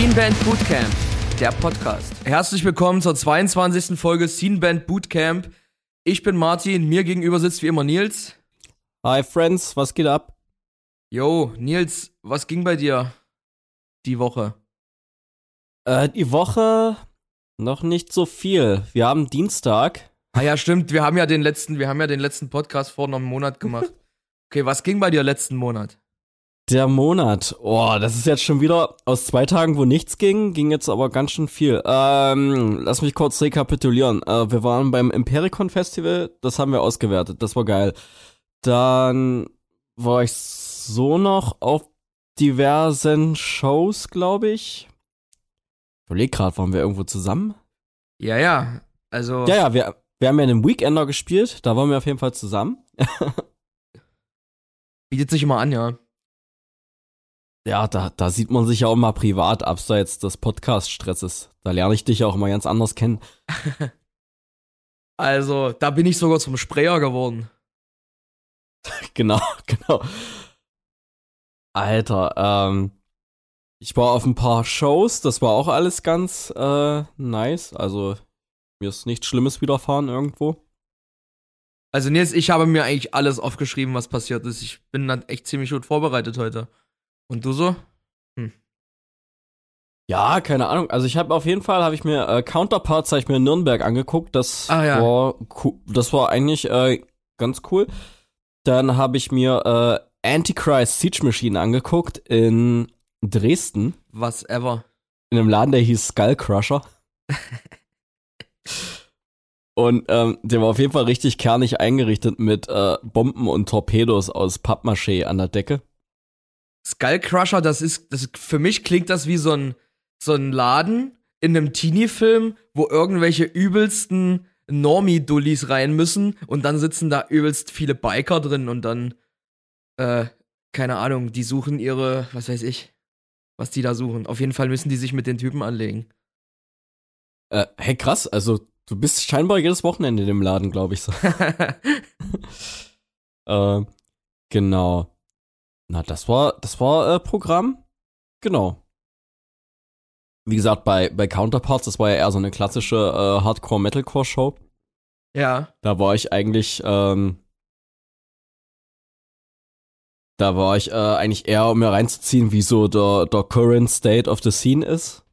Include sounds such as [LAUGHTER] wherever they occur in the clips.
Scene Band Bootcamp, der Podcast. Herzlich willkommen zur 22. Folge Scene Band Bootcamp. Ich bin Martin, mir gegenüber sitzt wie immer Nils. Hi Friends, was geht ab? Yo, Nils, was ging bei dir die Woche? Äh, die Woche noch nicht so viel. Wir haben Dienstag. Ah ja, stimmt, wir haben ja den letzten, wir haben ja den letzten Podcast vor einem Monat gemacht. [LAUGHS] Okay, was ging bei dir letzten Monat? Der Monat. Oh, das ist jetzt schon wieder aus zwei Tagen, wo nichts ging, ging jetzt aber ganz schön viel. Ähm, lass mich kurz rekapitulieren. Äh, wir waren beim Impericon Festival, das haben wir ausgewertet, das war geil. Dann war ich so noch auf diversen Shows, glaube ich. Ich überleg gerade, waren wir irgendwo zusammen? Ja, ja, also. Ja, ja, wir, wir haben ja einen Weekender gespielt, da waren wir auf jeden Fall zusammen. [LAUGHS] Bietet sich immer an, ja. Ja, da, da sieht man sich ja auch mal privat, abseits des Podcast-Stresses. Da lerne ich dich auch mal ganz anders kennen. [LAUGHS] also, da bin ich sogar zum Sprayer geworden. [LAUGHS] genau, genau. Alter, ähm, ich war auf ein paar Shows, das war auch alles ganz äh, nice. Also, mir ist nichts Schlimmes widerfahren irgendwo. Also, Nils, ich habe mir eigentlich alles aufgeschrieben, was passiert ist. Ich bin dann echt ziemlich gut vorbereitet heute. Und du so? Hm. Ja, keine Ahnung. Also ich habe auf jeden Fall habe ich mir äh, Counterparts habe ich mir in Nürnberg angeguckt. Das ah, ja. war das war eigentlich äh, ganz cool. Dann habe ich mir äh, Antichrist Siege Machine angeguckt in Dresden. Was ever. In einem Laden, der hieß Skull Crusher. [LAUGHS] und ähm, der war auf jeden Fall richtig kernig eingerichtet mit äh, Bomben und Torpedos aus Pappmaché an der Decke. Skullcrusher, das ist, das für mich klingt das wie so ein, so ein Laden in einem Teenie-Film, wo irgendwelche übelsten Normie-Dullis rein müssen und dann sitzen da übelst viele Biker drin und dann, äh, keine Ahnung, die suchen ihre, was weiß ich, was die da suchen. Auf jeden Fall müssen die sich mit den Typen anlegen. Äh, hey, krass, also du bist scheinbar jedes Wochenende in dem Laden, glaube ich so. [LAUGHS] [LAUGHS] äh, genau. Na, das war, das war äh, Programm. Genau. Wie gesagt, bei, bei Counterparts, das war ja eher so eine klassische äh, Hardcore-Metalcore-Show. Ja. Da war ich eigentlich, ähm, da war ich äh, eigentlich eher, um mir reinzuziehen, wie so der, der current state of the scene ist.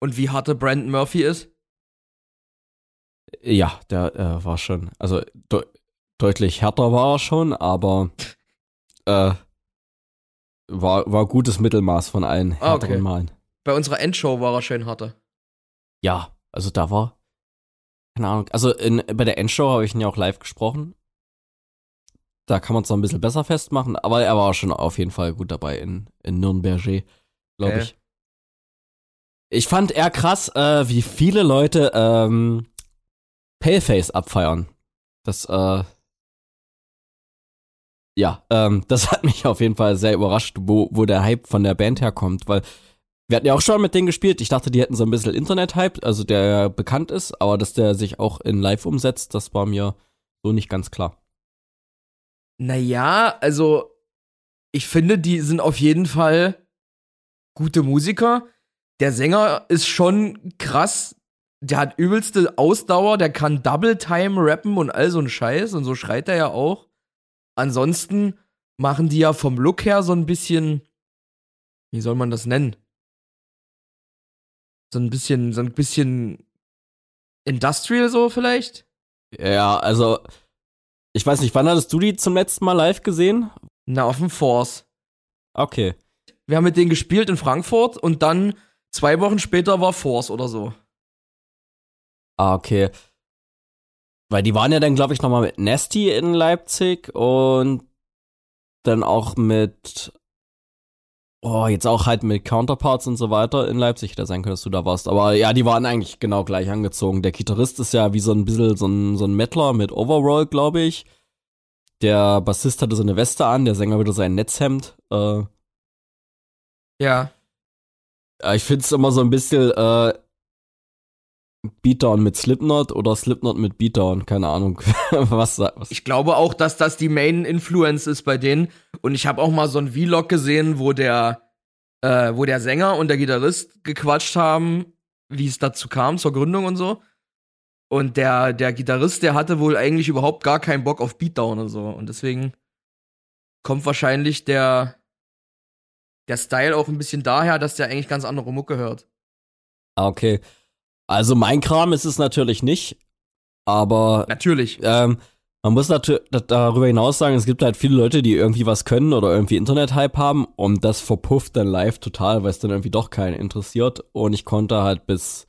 Und wie harte Brandon Murphy ist? Ja, der äh, war schon, also de deutlich härter war er schon, aber [LAUGHS] äh, war, war gutes Mittelmaß von allen ah, härteren okay. Malen. Bei unserer Endshow war er schön harter. Ja, also da war, keine Ahnung, also in, bei der Endshow habe ich ihn ja auch live gesprochen. Da kann man es noch ein bisschen besser festmachen, aber er war schon auf jeden Fall gut dabei in, in Nürnberg, glaube okay. ich. Ich fand eher krass, äh, wie viele Leute ähm, Paleface abfeiern. Das, äh, ja, ähm, [LAUGHS] das hat mich auf jeden Fall sehr überrascht, wo, wo der Hype von der Band herkommt, weil wir hatten ja auch schon mit denen gespielt. Ich dachte, die hätten so ein bisschen Internet-Hype, also der bekannt ist, aber dass der sich auch in Live umsetzt, das war mir so nicht ganz klar. Naja, also ich finde, die sind auf jeden Fall gute Musiker. Der Sänger ist schon krass. Der hat übelste Ausdauer, der kann Double Time rappen und all so ein Scheiß und so schreit er ja auch. Ansonsten machen die ja vom Look her so ein bisschen, wie soll man das nennen? So ein bisschen, so ein bisschen Industrial so vielleicht? Ja, also ich weiß nicht, wann hattest du die zum letzten Mal live gesehen? Na, auf dem Force. Okay. Wir haben mit denen gespielt in Frankfurt und dann zwei Wochen später war Force oder so. Ah, okay. Weil die waren ja dann, glaube ich, nochmal mit Nasty in Leipzig und dann auch mit, oh, jetzt auch halt mit Counterparts und so weiter in Leipzig. Hätte sein können, dass du da warst. Aber ja, die waren eigentlich genau gleich angezogen. Der Gitarrist ist ja wie so ein bisschen so ein, so ein Mettler mit Overall, glaube ich. Der Bassist hatte so eine Weste an, der Sänger wieder sein Netzhemd. Äh, ja. Ich finde es immer so ein bisschen, äh, Beatdown mit Slipknot oder Slipknot mit Beatdown, keine Ahnung. [LAUGHS] was, was. Ich glaube auch, dass das die Main Influence ist bei denen. Und ich habe auch mal so ein Vlog gesehen, wo der, äh, wo der Sänger und der Gitarrist gequatscht haben, wie es dazu kam, zur Gründung und so. Und der, der Gitarrist, der hatte wohl eigentlich überhaupt gar keinen Bock auf Beatdown und so. Und deswegen kommt wahrscheinlich der, der Style auch ein bisschen daher, dass der eigentlich ganz andere Mucke hört. Ah, okay. Also mein Kram ist es natürlich nicht, aber natürlich. Ähm, man muss natürlich darüber hinaus sagen, es gibt halt viele Leute, die irgendwie was können oder irgendwie Internet-Hype haben und das verpufft dann live total, weil es dann irgendwie doch keinen interessiert. Und ich konnte halt bis,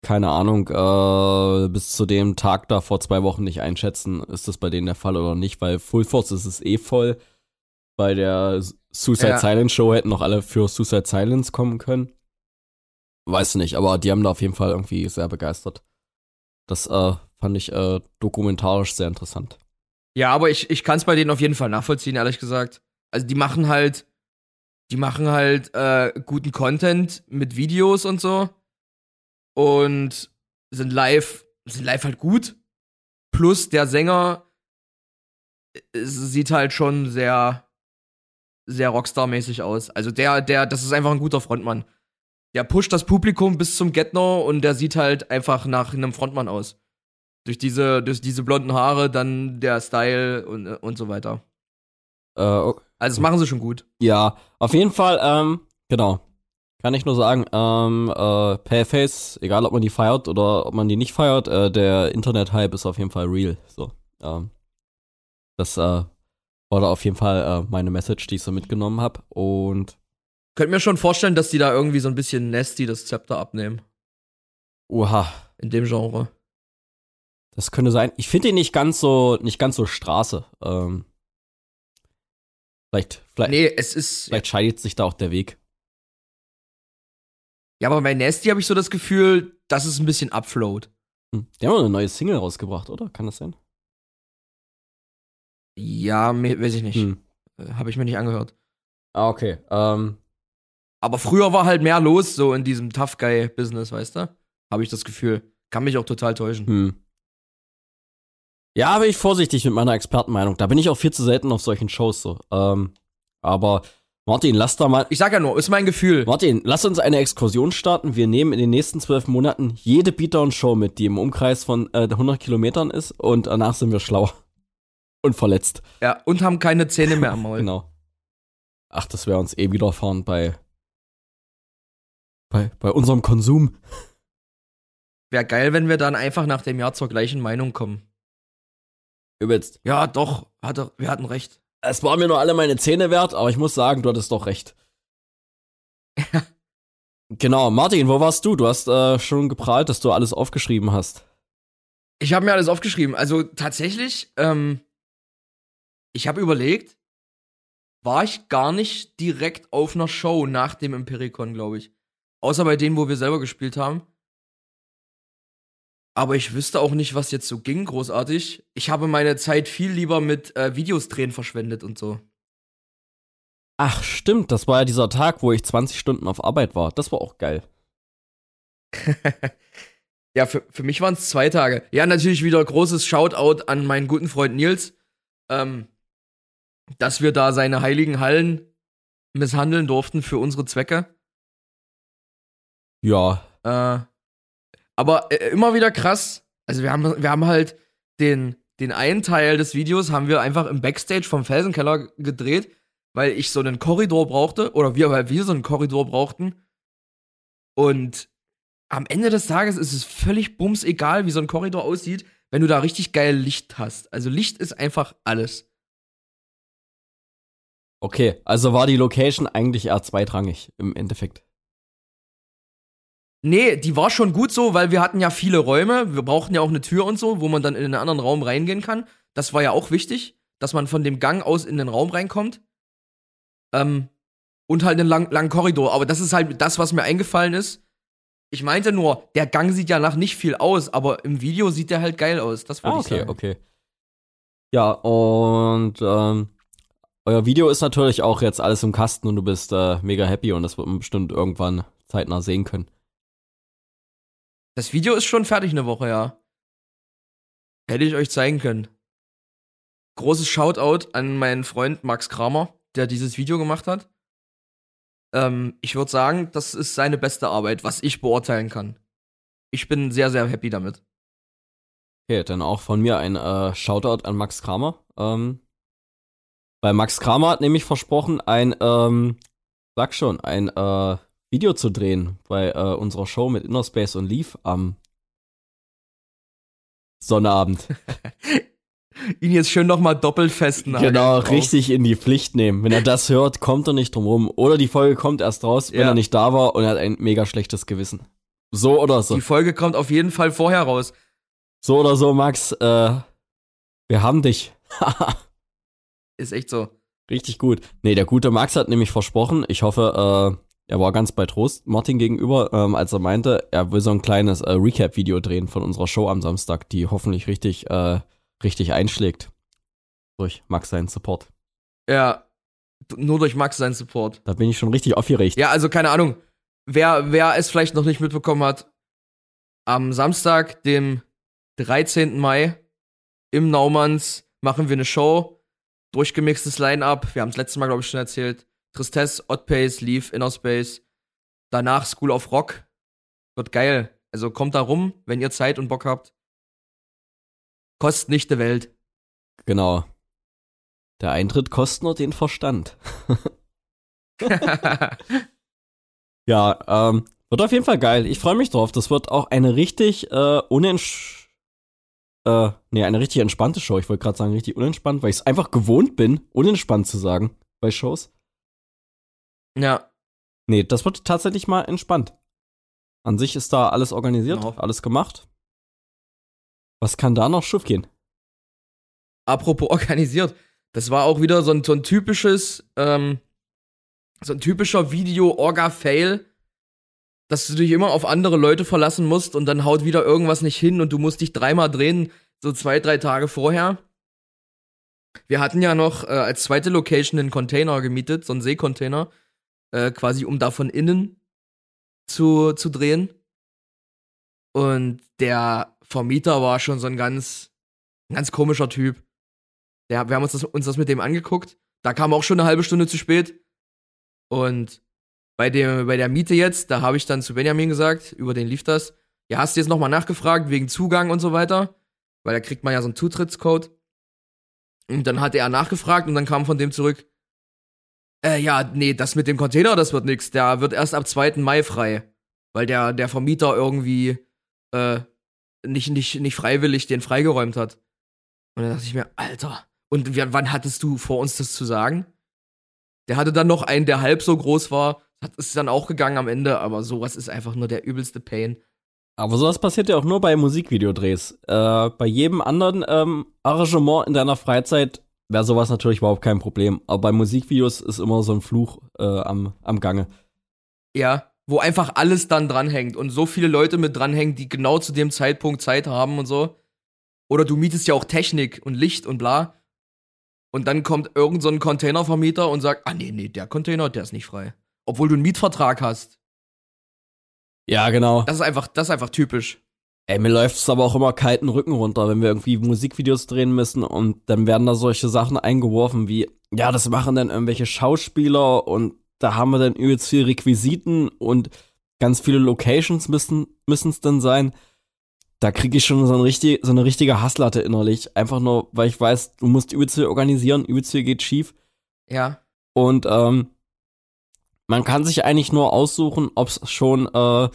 keine Ahnung, äh, bis zu dem Tag da vor zwei Wochen nicht einschätzen, ist das bei denen der Fall oder nicht, weil Full Force ist es eh voll. Bei der Suicide ja. Silence Show hätten noch alle für Suicide Silence kommen können. Weiß nicht, aber die haben da auf jeden Fall irgendwie sehr begeistert. Das äh, fand ich äh, dokumentarisch sehr interessant. Ja, aber ich, ich kann es bei denen auf jeden Fall nachvollziehen, ehrlich gesagt. Also die machen halt, die machen halt äh, guten Content mit Videos und so. Und sind live, sind live halt gut. Plus der Sänger äh, sieht halt schon sehr, sehr Rockstar-mäßig aus. Also der, der, das ist einfach ein guter Frontmann der pusht das Publikum bis zum Get-No und der sieht halt einfach nach einem Frontmann aus. Durch diese, durch diese blonden Haare, dann der Style und, und so weiter. Äh, okay. Also das machen sie schon gut. Ja, auf jeden Fall, ähm, genau. Kann ich nur sagen, ähm, äh, Payface, egal ob man die feiert oder ob man die nicht feiert, äh, der Internet-Hype ist auf jeden Fall real. So, ähm, das äh, war da auf jeden Fall äh, meine Message, die ich so mitgenommen habe. Und könnte mir schon vorstellen, dass die da irgendwie so ein bisschen Nasty das Zepter abnehmen. Oha. In dem Genre. Das könnte sein. Ich finde ihn nicht ganz so, nicht ganz so Straße. Ähm, vielleicht, vielleicht. Nee, es ist. Vielleicht scheidet sich da auch der Weg. Ja, aber bei Nasty habe ich so das Gefühl, dass es ein bisschen upfloat. Hm. Die haben eine neue Single rausgebracht, oder? Kann das sein? Ja, weiß ich nicht. Hm. Äh, habe ich mir nicht angehört. Ah, okay. Ähm, aber früher war halt mehr los, so in diesem Tough Guy-Business, weißt du? Habe ich das Gefühl. Kann mich auch total täuschen. Hm. Ja, bin ich vorsichtig mit meiner Expertenmeinung. Da bin ich auch viel zu selten auf solchen Shows so. Ähm, aber Martin, lass da mal. Ich sag ja nur, ist mein Gefühl. Martin, lass uns eine Exkursion starten. Wir nehmen in den nächsten zwölf Monaten jede Beatdown-Show mit, die im Umkreis von äh, 100 Kilometern ist und danach sind wir schlauer. [LAUGHS] Und verletzt. Ja, und haben keine Zähne mehr am Maul. [LAUGHS] genau. Ach, das wäre uns eh widerfahren bei bei, bei unserem Konsum. Wäre geil, wenn wir dann einfach nach dem Jahr zur gleichen Meinung kommen. Übelst. Ja, doch, hatte, wir hatten recht. Es war mir nur alle meine Zähne wert, aber ich muss sagen, du hattest doch recht. [LAUGHS] genau, Martin, wo warst du? Du hast äh, schon geprahlt, dass du alles aufgeschrieben hast. Ich habe mir alles aufgeschrieben. Also tatsächlich, ähm, ich habe überlegt, war ich gar nicht direkt auf einer Show nach dem Impericon, glaube ich. Außer bei denen, wo wir selber gespielt haben. Aber ich wüsste auch nicht, was jetzt so ging, großartig. Ich habe meine Zeit viel lieber mit äh, Videos drehen verschwendet und so. Ach, stimmt. Das war ja dieser Tag, wo ich 20 Stunden auf Arbeit war. Das war auch geil. [LAUGHS] ja, für, für mich waren es zwei Tage. Ja, natürlich wieder großes Shoutout an meinen guten Freund Nils, ähm, dass wir da seine heiligen Hallen misshandeln durften für unsere Zwecke. Ja. Äh, aber äh, immer wieder krass. Also wir haben, wir haben halt den, den einen Teil des Videos haben wir einfach im Backstage vom Felsenkeller gedreht, weil ich so einen Korridor brauchte oder wir, weil wir so einen Korridor brauchten. Und am Ende des Tages ist es völlig bums egal, wie so ein Korridor aussieht, wenn du da richtig geil Licht hast. Also Licht ist einfach alles. Okay, also war die Location eigentlich eher zweitrangig im Endeffekt. Nee, die war schon gut so, weil wir hatten ja viele Räume. Wir brauchten ja auch eine Tür und so, wo man dann in einen anderen Raum reingehen kann. Das war ja auch wichtig, dass man von dem Gang aus in den Raum reinkommt. Ähm, und halt einen lang, langen Korridor. Aber das ist halt das, was mir eingefallen ist. Ich meinte nur, der Gang sieht ja nach nicht viel aus, aber im Video sieht der halt geil aus. Das wollte ah, okay, ich sagen. okay. Ja, und ähm, euer Video ist natürlich auch jetzt alles im Kasten und du bist äh, mega happy und das wird man bestimmt irgendwann zeitnah sehen können. Das Video ist schon fertig eine Woche, ja. Hätte ich euch zeigen können. Großes Shoutout an meinen Freund Max Kramer, der dieses Video gemacht hat. Ähm, ich würde sagen, das ist seine beste Arbeit, was ich beurteilen kann. Ich bin sehr, sehr happy damit. Okay, dann auch von mir ein äh, Shoutout an Max Kramer. Ähm, weil Max Kramer hat nämlich versprochen, ein, ähm, sag schon, ein äh, Video zu drehen bei äh, unserer Show mit Innerspace und Leaf am Sonnabend. [LAUGHS] Ihn jetzt schön nochmal doppelt festen. Genau, richtig in die Pflicht nehmen. Wenn er das hört, kommt er nicht drum rum. Oder die Folge kommt erst raus, wenn Ja. er nicht da war und er hat ein mega schlechtes Gewissen. So oder so. Die Folge kommt auf jeden Fall vorher raus. So oder so, Max, äh, wir haben dich. [LAUGHS] Ist echt so. Richtig gut. Nee, der gute Max hat nämlich versprochen, ich hoffe, äh, er war ganz bei Trost Martin gegenüber, ähm, als er meinte, er will so ein kleines äh, Recap-Video drehen von unserer Show am Samstag, die hoffentlich richtig, äh, richtig einschlägt. Durch Max seinen Support. Ja. Nur durch Max sein Support. Da bin ich schon richtig aufgeregt. Ja, also keine Ahnung. Wer, wer es vielleicht noch nicht mitbekommen hat, am Samstag, dem 13. Mai, im Naumanns machen wir eine Show. Durchgemixtes Line-Up. Wir haben es letztes Mal, glaube ich, schon erzählt. Tristesse, Oddpace, Leaf, Inner Space. Danach School of Rock. Wird geil. Also kommt da rum, wenn ihr Zeit und Bock habt. Kostet nicht die Welt. Genau. Der Eintritt kostet nur den Verstand. [LAUGHS] [LAUGHS] Ja, ähm, wird auf jeden Fall geil. Ich freue mich drauf. Das wird auch eine richtig äh, unentsch äh, nee, eine richtig entspannte Show. Ich wollte gerade sagen, richtig unentspannt, weil ich es einfach gewohnt bin, unentspannt zu sagen bei Shows. Ja, Nee, das wird tatsächlich mal entspannt. An sich ist da alles organisiert, Ja. alles gemacht. Was kann da noch schief gehen? apropos organisiert, das war auch wieder so ein, so ein typisches, ähm, so ein typischer Video-Orga-Fail, dass du dich immer auf andere Leute verlassen musst und dann haut wieder irgendwas nicht hin und du musst dich dreimal drehen, so zwei, drei Tage vorher. Wir hatten ja noch äh, als zweite Location einen Container gemietet, so einen Seekontainer, äh, quasi um da von innen zu, zu drehen. Und der Vermieter war schon so ein ganz, ein ganz komischer Typ. Der, wir haben uns das, uns das mit dem angeguckt. Da kam auch schon eine halbe Stunde zu spät. Und bei, dem, bei der Miete jetzt, da habe ich dann zu Benjamin gesagt, über den lief das. Ja, hast du jetzt nochmal nachgefragt wegen Zugang und so weiter? Weil da kriegt man ja so einen Zutrittscode. Und dann hatte er nachgefragt und dann kam von dem zurück, äh, ja, nee, das mit dem Container, das wird nix. Der wird erst ab 2. Mai frei. Weil der, der Vermieter irgendwie äh, nicht, nicht, nicht freiwillig den freigeräumt hat. Und dann dachte ich mir, Alter, und wann hattest du vor uns das zu sagen? Der hatte dann noch einen, der halb so groß war. Hat ist dann auch gegangen am Ende, aber sowas ist einfach nur der übelste Pain. Aber sowas passiert ja auch nur bei Musikvideodrehs. Äh, bei jedem anderen ähm, Arrangement in deiner Freizeit wäre sowas natürlich überhaupt kein Problem. Aber bei Musikvideos ist immer so ein Fluch äh, am, am Gange. Ja, wo einfach alles dann dranhängt und so viele Leute mit dranhängen, die genau zu dem Zeitpunkt Zeit haben und so. Oder du mietest ja auch Technik und Licht und bla. Und dann kommt irgend so ein Containervermieter und sagt, ah nee, nee, der Container, der ist nicht frei. Obwohl du einen Mietvertrag hast. Ja, genau. Das ist einfach, das ist einfach typisch. Ey, mir läuft es aber auch immer kalten Rücken runter, wenn wir irgendwie Musikvideos drehen müssen und dann werden da solche Sachen eingeworfen wie, ja, das machen dann irgendwelche Schauspieler und da haben wir dann übelst viel Requisiten und ganz viele Locations müssen es dann sein. Da kriege ich schon so, ein richtig, so eine richtige Hasslatte innerlich. Einfach nur, weil ich weiß, du musst übelst viel organisieren, übelst viel geht schief. Ja. Und ähm, man kann sich eigentlich nur aussuchen, ob es schon, äh,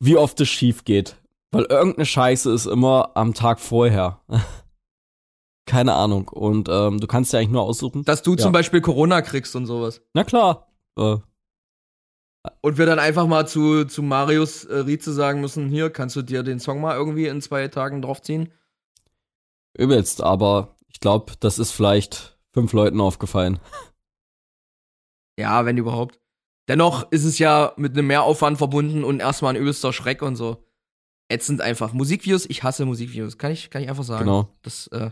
wie oft es schief geht. Weil irgendeine Scheiße ist immer am Tag vorher. [LAUGHS] Keine Ahnung. Und ähm, du kannst dir eigentlich nur aussuchen. Dass du Ja. zum Beispiel Corona kriegst und sowas. Na klar. Äh, Und wir dann einfach mal zu, zu Marius äh, Rieze sagen müssen, hier, kannst du dir den Song mal irgendwie in zwei Tagen draufziehen? übelst, aber ich glaube, das ist vielleicht fünf Leuten aufgefallen. [LAUGHS] Ja, wenn überhaupt. Dennoch ist es ja mit einem Mehraufwand verbunden und erstmal ein übelster Schreck und so. Ätzend einfach. Musikvideos, ich hasse Musikvideos. Kann ich, kann ich einfach sagen. Genau. Das, äh,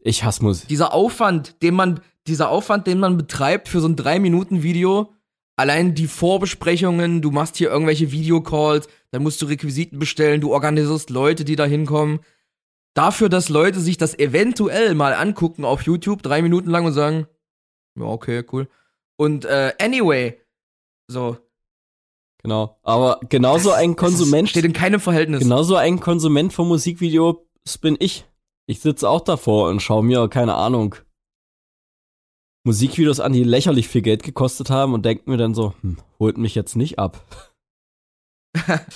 Ich hasse Musik. dieser Aufwand, den man, dieser Aufwand, den man betreibt für so ein 3-Minuten-Video, allein die Vorbesprechungen, du machst hier irgendwelche Videocalls, dann musst du Requisiten bestellen, du organisierst Leute, die da hinkommen. Dafür, dass Leute sich das eventuell mal angucken auf YouTube, drei Minuten lang und sagen, ja, okay, cool. Und äh, anyway, so. Genau. Aber genauso Das- ein Konsument. Steht in keinem Verhältnis. Genauso ein Konsument von Musikvideos bin ich. Ich sitze auch davor und schaue mir, keine Ahnung, Musikvideos an, die lächerlich viel Geld gekostet haben und denke mir dann so, hm, holt mich jetzt nicht ab. [LAUGHS]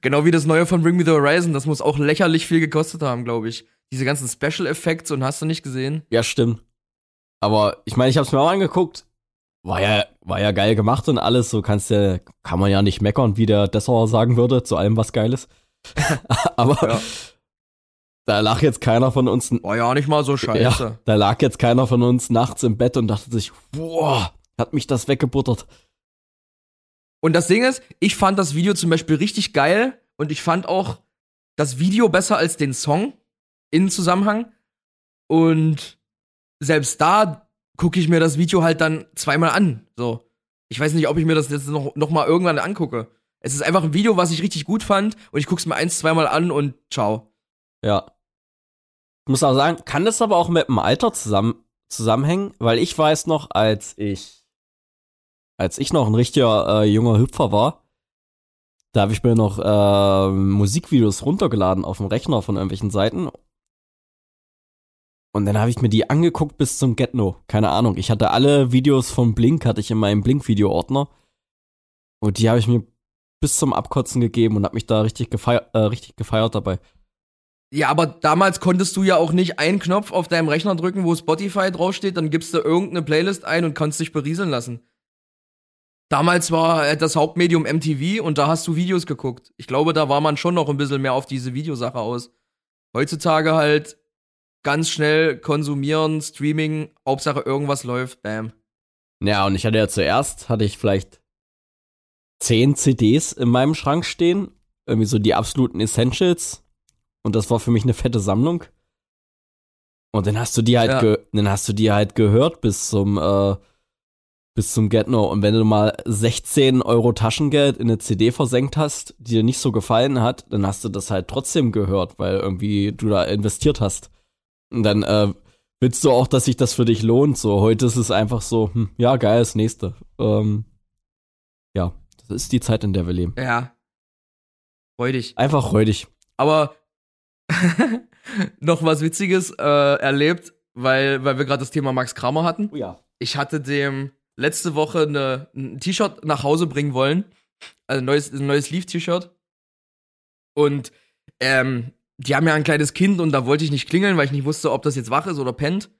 Genau wie das neue von Bring Me the Horizon, das muss auch lächerlich viel gekostet haben, glaube ich. Diese ganzen Special Effects und hast du nicht gesehen? Ja, stimmt. Aber ich meine, ich habe es mir auch angeguckt. War ja, war ja geil gemacht und alles. So kannst ja, kann man ja nicht meckern, wie der Dessauer sagen würde, zu allem was Geiles. [LAUGHS] Aber Ja. da lag jetzt keiner von uns War ja nicht mal so scheiße. Da lag jetzt keiner von uns nachts im Bett und dachte sich, boah, hat mich das weggebuttert. Und das Ding ist, ich fand das Video zum Beispiel richtig geil und ich fand auch das Video besser als den Song in Zusammenhang. Und selbst da gucke ich mir das Video halt dann zweimal an. So. Ich weiß nicht, ob ich mir das jetzt noch, noch mal irgendwann angucke. Es ist einfach ein Video, was ich richtig gut fand und ich guck's mir eins, zweimal an und ciao. Ja. Ich muss auch sagen, kann das aber auch mit dem Alter zusammen, zusammenhängen, weil ich weiß noch, als ich, als ich noch ein richtiger äh, junger Hüpfer war, da habe ich mir noch äh, Musikvideos runtergeladen auf dem Rechner von irgendwelchen Seiten. Und dann habe ich mir die angeguckt bis zum Get. Keine Ahnung. Ich hatte alle Videos von Blink, hatte ich in meinem Blink-Video-Ordner. Und die habe ich mir bis zum Abkotzen gegeben und habe mich da richtig gefeiert, äh, richtig gefeiert dabei. Ja, aber damals konntest du ja auch nicht einen Knopf auf deinem Rechner drücken, wo Spotify draufsteht, dann gibst du irgendeine Playlist ein und kannst dich berieseln lassen. Damals war äh, das Hauptmedium MTV und da hast du Videos geguckt. Ich glaube, da war man schon noch ein bisschen mehr auf diese Videosache aus. Heutzutage halt ganz schnell konsumieren, Streaming, Hauptsache irgendwas läuft, bam. Ja, und ich hatte ja zuerst, hatte ich vielleicht zehn CDs in meinem Schrank stehen. Irgendwie so die absoluten Essentials. Und das war für mich eine fette Sammlung. Und dann hast du die halt, Ja. dann hast du die halt gehört bis zum, äh, bis zum Get No. Und wenn du mal 16 Euro Taschengeld in eine CD versenkt hast, die dir nicht so gefallen hat, dann hast du das halt trotzdem gehört, weil irgendwie du da investiert hast. Dann, äh, willst du auch, dass sich das für dich lohnt? So, heute ist es einfach so, hm, ja, geil, das nächste. Ähm, ja, das ist die Zeit, in der wir leben. Ja. Freudig. Einfach freudig. Aber [LAUGHS] noch was Witziges äh, erlebt, weil, weil wir gerade das Thema Max Kramer hatten. Oh ja. ich hatte dem letzte Woche eine, ein T-Shirt nach Hause bringen wollen. Also ein neues, ein neues Leaf-T-Shirt. Und ähm, die haben ja ein kleines Kind und da wollte ich nicht klingeln, weil ich nicht wusste, ob das jetzt wach ist oder pennt.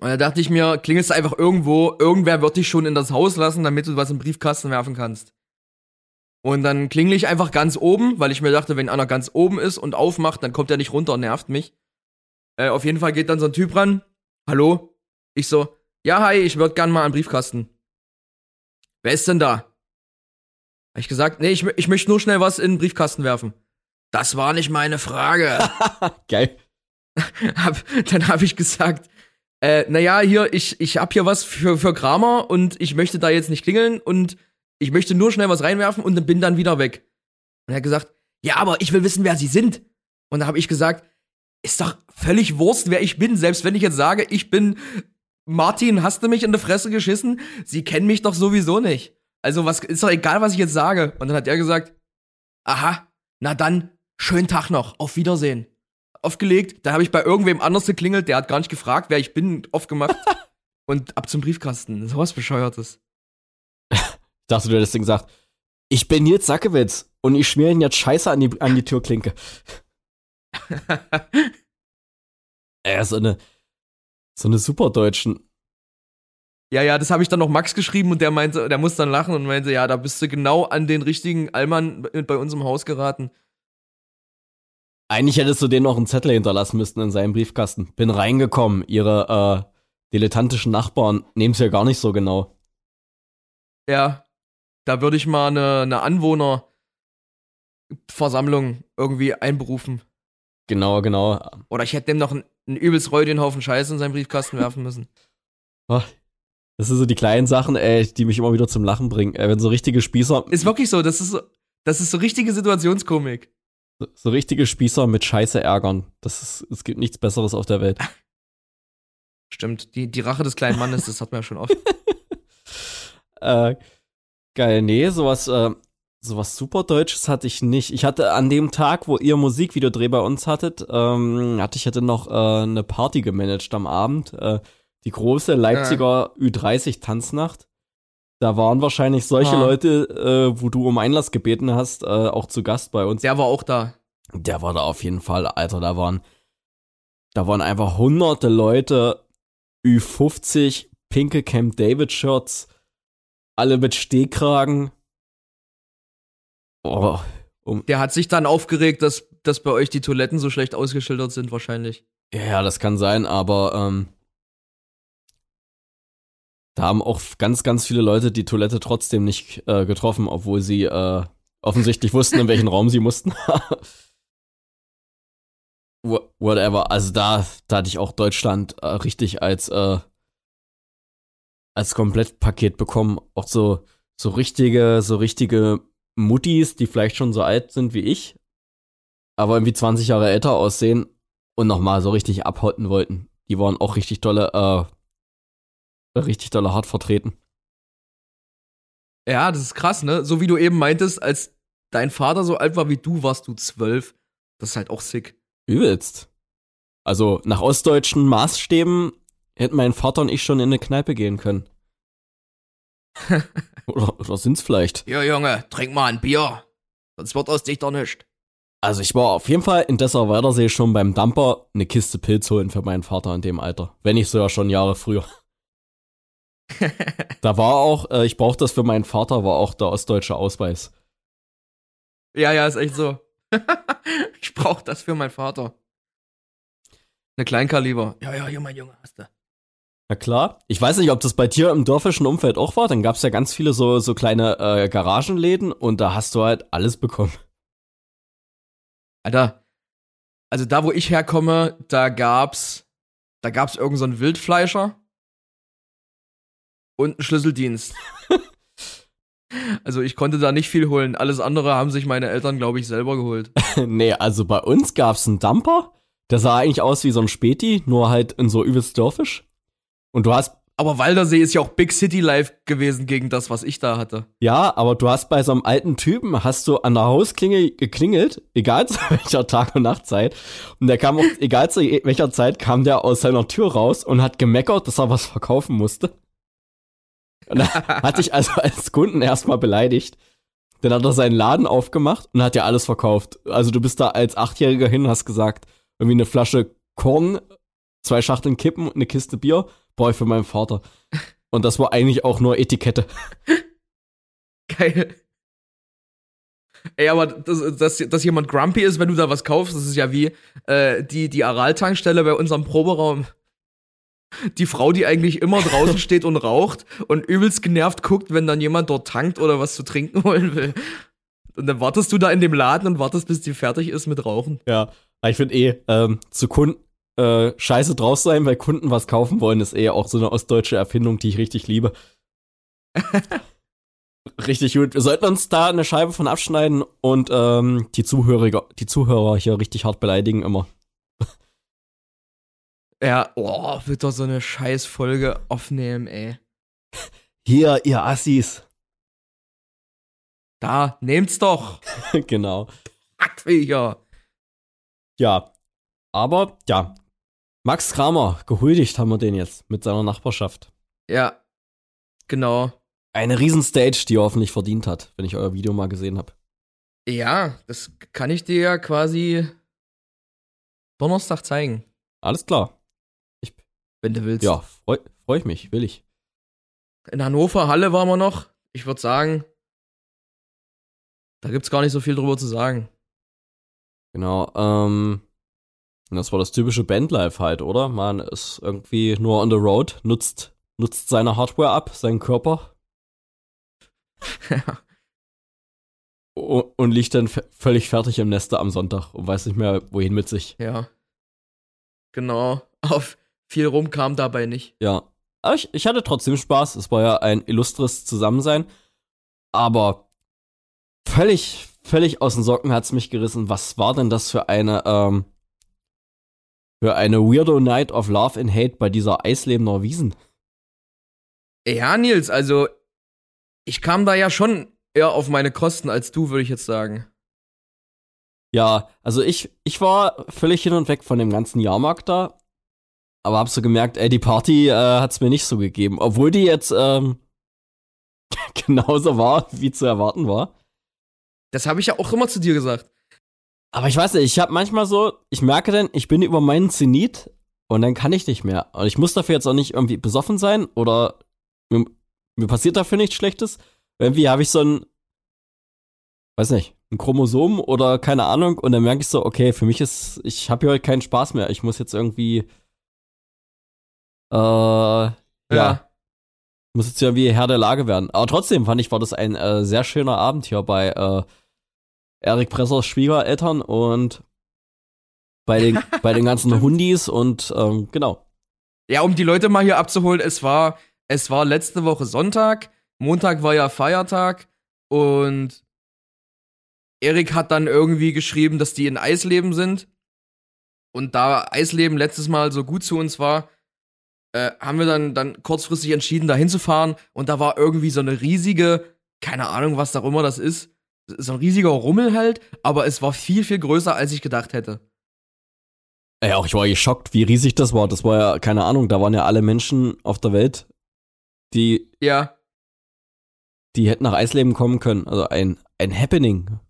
Und da dachte ich mir, klingelst du einfach irgendwo, irgendwer wird dich schon in das Haus lassen, damit du was im Briefkasten werfen kannst. Und dann klingel ich einfach ganz oben, weil ich mir dachte, wenn einer ganz oben ist und aufmacht, dann kommt er nicht runter und nervt mich. Äh, auf jeden Fall geht dann so ein Typ ran. Hallo? Ich so, ja, hi, ich würde gern mal einen Briefkasten. Wer ist denn da? Hab ich gesagt, nee, ich, ich möchte nur schnell was in den Briefkasten werfen. Das war nicht meine Frage. [LAUGHS] Geil. [LAUGHS] hab, dann habe ich gesagt, äh, naja, hier, ich, ich hab hier was für, für Kramer und ich möchte da jetzt nicht klingeln und ich möchte nur schnell was reinwerfen und bin dann wieder weg. Und er hat gesagt, ja, aber ich will wissen, wer sie sind. Und da habe ich gesagt, ist doch völlig Wurst, wer ich bin. Selbst wenn ich jetzt sage, ich bin Martin, hast du mich in die Fresse geschissen? Sie kennen mich doch sowieso nicht. Also was ist doch egal, was ich jetzt sage. Und dann hat er gesagt, aha, na dann, schönen Tag noch, auf Wiedersehen. Aufgelegt, dann habe ich bei irgendwem anders geklingelt, der hat gar nicht gefragt, wer ich bin, aufgemacht [LAUGHS] und ab zum Briefkasten. So was Bescheuertes. Dachte, du hättest gesagt, ich bin Nils Sackewitz und ich schmier ihn jetzt Scheiße an die, an die Türklinke. [LAUGHS] Äh, so eine, so eine Superdeutschen. Ja, ja, das habe ich dann noch Max geschrieben und der meinte, der muss dann lachen und meinte, ja, da bist du genau an den richtigen Allmann bei uns im Haus geraten. Eigentlich hättest du den noch einen Zettel hinterlassen müssen in seinem Briefkasten. Bin reingekommen, ihre äh, dilettantischen Nachbarn nehmen's ja gar nicht so genau. Ja, da würde ich mal eine, eine Anwohnerversammlung irgendwie einberufen. Genau, genau. Oder ich hätte dem noch einen, einen übelst räudigen Haufen Scheiße in seinen Briefkasten werfen müssen. Ach, Das sind so die kleinen Sachen, ey, die mich immer wieder zum Lachen bringen. Ey, wenn so richtige Spießer. Ist wirklich so, das ist so, das ist so richtige Situationskomik. So, so richtige Spießer mit Scheiße ärgern. Das ist, es gibt nichts Besseres auf der Welt. [LAUGHS] Stimmt, die, die Rache des kleinen Mannes, das hat man ja schon oft. [LAUGHS] äh, geil, nee, sowas, äh, sowas super Deutsches hatte ich nicht. Ich hatte an dem Tag, wo ihr Musikvideodreh bei uns hattet, ähm, hatte ich hatte noch äh, eine Party gemanagt am Abend. Äh, die große Leipziger ja. Ü30 -Tanznacht. Da waren wahrscheinlich solche ja. Leute, äh, wo du um Einlass gebeten hast, äh, auch zu Gast bei uns. Der war auch da. Der war da auf jeden Fall, Alter. Da waren, da waren einfach hunderte Leute, Ü50, pinke Camp David-Shirts, alle mit Stehkragen. Oh, um. Der hat sich dann aufgeregt, dass, dass bei euch die Toiletten so schlecht ausgeschildert sind, wahrscheinlich. Ja, das kann sein, aber ähm, da haben auch ganz, ganz viele Leute die Toilette trotzdem nicht äh, getroffen, obwohl sie äh, offensichtlich wussten, in welchen Raum sie mussten. [LAUGHS] Whatever. Also da, da hatte ich auch Deutschland äh, richtig als äh, als Komplettpaket bekommen. Auch so so richtige, so richtige Muttis, die vielleicht schon so alt sind wie ich, aber irgendwie 20 Jahre älter aussehen und nochmal so richtig abhotten wollten. Die waren auch richtig tolle äh, richtig dolle hart vertreten. Ja, das ist krass, ne? So wie du eben meintest, als dein Vater so alt war wie du, warst du zwölf. Das ist halt auch sick. Übelst. Also nach ostdeutschen Maßstäben hätten mein Vater und ich schon in eine Kneipe gehen können. [LAUGHS] oder, oder sind's vielleicht? Ja, Junge, trink mal ein Bier. Sonst wird aus dich doch nicht. Also ich war auf jeden Fall in Dessau Weitersee schon beim Dumper eine Kiste Pilz holen für meinen Vater in dem Alter. Wenn nicht sogar schon Jahre früher da war auch, äh, ich brauchte das für meinen Vater, war auch der ostdeutsche Ausweis. Ja, ja, ist echt so. [LAUGHS] ich brauche das für meinen Vater. Eine Kleinkaliber. Ja, ja, hier, mein Junge, hast du. Na klar. Ich weiß nicht, ob das bei dir im dörfischen Umfeld auch war. Dann gab es ja ganz viele so, so kleine äh, Garagenläden und da hast du halt alles bekommen. Alter, also da, wo ich herkomme, da gab's, da gab's irgendeinen so Wildfleischer und einen Schlüsseldienst. also ich konnte da nicht viel holen. Alles andere haben sich meine Eltern, glaube ich, selber geholt. [LAUGHS] nee, also bei uns gab es einen Dumper. Der sah eigentlich aus wie so ein Späti, nur halt in so übelst dörfisch. Und du hast aber Waldersee ist ja auch Big City Life gewesen gegen das, was ich da hatte. Ja, aber du hast bei so einem alten Typen, hast du an der Hausklinge geklingelt, egal [LAUGHS] zu welcher Tag- und Nachtzeit. Und der kam auch, egal zu welcher Zeit, kam der aus seiner Tür raus und hat gemeckert, dass er was verkaufen musste. Und da hat sich also als Kunden erstmal beleidigt. Dann hat er seinen Laden aufgemacht und hat ja alles verkauft. Also du bist da als Achtjähriger hin, hast gesagt, irgendwie eine Flasche Korn, zwei Schachteln Kippen und eine Kiste Bier, ich für meinen Vater. Und das war eigentlich auch nur Etikette. [LAUGHS] Geil. Ey, aber dass, dass, dass jemand grumpy ist, wenn du da was kaufst, das ist ja wie äh, die, die Aral-Tankstelle bei unserem Proberaum die Frau, die eigentlich immer draußen [LAUGHS] steht und raucht und übelst genervt guckt, wenn dann jemand dort tankt oder was zu trinken [LAUGHS] holen will. Und dann wartest du da in dem Laden und wartest, bis die fertig ist mit Rauchen. Ja, ich finde eh, ähm, zu Kunden äh, scheiße draus sein, weil Kunden was kaufen wollen, ist eh auch so eine ostdeutsche Erfindung, die ich richtig liebe. [LAUGHS] richtig gut. Wir sollten uns da eine Scheibe von abschneiden und ähm, die Zuhörer, die Zuhörer hier richtig hart beleidigen immer. Ja, oh, wird doch so eine scheiß Folge aufnehmen, ey. Hier, ihr Assis. Da, nehmt's doch. [LAUGHS] genau. Aktviecher. Ja, aber ja, Max Kramer, gehuldigt haben wir den jetzt mit seiner Nachbarschaft. Ja, genau. Eine Riesenstage, die er hoffentlich verdient hat, wenn ich euer Video mal gesehen habe. Ja, das kann ich dir ja quasi Donnerstag zeigen. Alles klar wenn du willst. Ja, freue freu ich mich, will ich. In Hannover Halle waren wir noch. Ich würde sagen, da gibt's gar nicht so viel drüber zu sagen. Genau, ähm, das war das typische Bandlife halt, oder? Man ist irgendwie nur on the road, nutzt, nutzt seine Hardware ab, seinen Körper. [LAUGHS] ja. Und liegt dann völlig fertig im Neste am Sonntag und weiß nicht mehr, wohin mit sich. Ja. Genau. Auf, viel rum kam dabei nicht. Ja. Aber ich, ich hatte trotzdem Spaß. Es war ja ein illustres Zusammensein. Aber völlig, völlig aus den Socken hat's mich gerissen. Was war denn das für eine, ähm, für eine Weirdo Night of Love and Hate bei dieser Eisleben Norwiesen? Ja, Nils, also ich kam da ja schon eher auf meine Kosten als du, würde ich jetzt sagen. Ja, also ich, ich war völlig hin und weg von dem ganzen Jahrmarkt da. Aber hab so gemerkt, ey, die Party äh, hat's mir nicht so gegeben. Obwohl die jetzt ähm, [LAUGHS] genauso war, wie zu erwarten war. Das habe ich ja auch immer zu dir gesagt. Aber ich weiß nicht, ich habe manchmal so, ich merke dann, ich bin über meinen Zenit und dann kann ich nicht mehr. Und ich muss dafür jetzt auch nicht irgendwie besoffen sein oder mir, mir passiert dafür nichts Schlechtes. Irgendwie habe ich so ein, weiß nicht, ein Chromosom oder keine Ahnung und dann merke ich so, okay, für mich ist, ich habe hier heute keinen Spaß mehr. Ich muss jetzt irgendwie, äh, ja. Ja. muss jetzt irgendwie Herr der Lage werden. Aber trotzdem fand ich, war das ein äh, sehr schöner Abend hier bei äh, Erik Pressers Schwiegereltern und bei den, [LAUGHS] bei den ganzen Hundis und ähm, genau. Ja, um die Leute mal hier abzuholen, es war, es war letzte Woche Sonntag, Montag war ja Feiertag und Erik hat dann irgendwie geschrieben, dass die in Eisleben sind. Und da Eisleben letztes Mal so gut zu uns war, äh, haben wir dann, dann kurzfristig entschieden, da hinzufahren. Und da war irgendwie so eine riesige, keine Ahnung, was da auch immer das ist, so ein riesiger Rummel halt, aber es war viel, viel größer, als ich gedacht hätte. Ja, auch ich war geschockt, wie riesig das war. Das war ja, keine Ahnung, da waren ja alle Menschen auf der Welt, die, Ja, die hätten nach Eisleben kommen können. Also ein, ein Happening.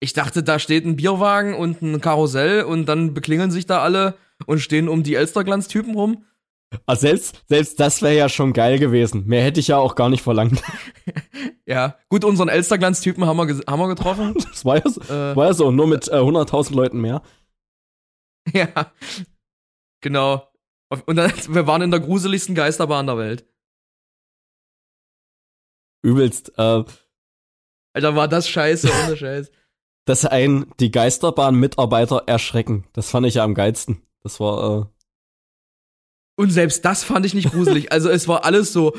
ich dachte, da steht ein Bierwagen und ein Karussell und dann beklingeln sich da alle und stehen um die Elsterglanz-Typen rum. Also selbst, selbst das wäre ja schon geil gewesen. Mehr hätte ich ja auch gar nicht verlangt. [LAUGHS] Ja, gut, unseren Elsterglanz-Typen haben wir, haben wir getroffen. [LAUGHS] Das war ja so, äh, war ja so nur mit äh, 100.000 Leuten mehr. [LAUGHS] ja, genau. Und dann, wir waren in der gruseligsten Geisterbahn der Welt. Übelst. Äh, Alter, war das scheiße, ohne Scheiß. dass ein die Geisterbahn-Mitarbeiter erschrecken. Das fand ich ja am geilsten. Das war, äh, Und selbst das fand ich nicht gruselig. Also es war alles so.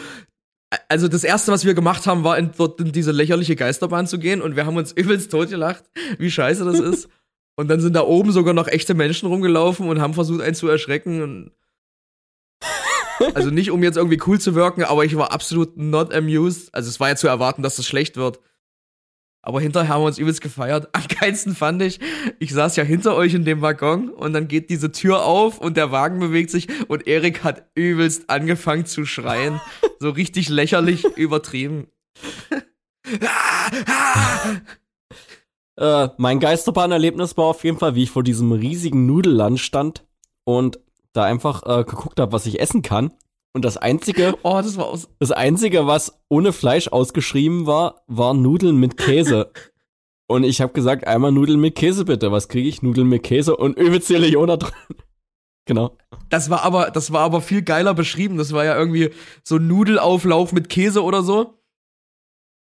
Also das erste, was wir gemacht haben, war in, dort in diese lächerliche Geisterbahn zu gehen und wir haben uns [LAUGHS] übelst totgelacht, wie scheiße das ist. Und dann sind da oben sogar noch echte Menschen rumgelaufen und haben versucht, einen zu erschrecken. Also nicht, um jetzt irgendwie cool zu wirken, aber ich war absolut not amused. Also es war ja zu erwarten, dass das schlecht wird. Aber hinterher haben wir uns übelst gefeiert. Am geilsten fand ich, ich saß ja hinter euch in dem Waggon und dann geht diese Tür auf und der Wagen bewegt sich und Erik hat übelst angefangen zu schreien. [LAUGHS] So richtig lächerlich übertrieben. [LAUGHS] äh, mein Geisterbahn-Erlebnis war auf jeden Fall, wie ich vor diesem riesigen Nudelland stand und da einfach äh, geguckt habe, was ich essen kann. Und das einzige, Oh, das war aus. das einzige, was ohne Fleisch ausgeschrieben war, war Nudeln mit Käse. und ich habe gesagt, einmal Nudeln mit Käse bitte. Was kriege ich? Nudeln mit Käse und Leona drin. [LAUGHS] genau. Das war aber, das war aber viel geiler beschrieben. Das war ja irgendwie so ein Nudelauflauf mit Käse oder so.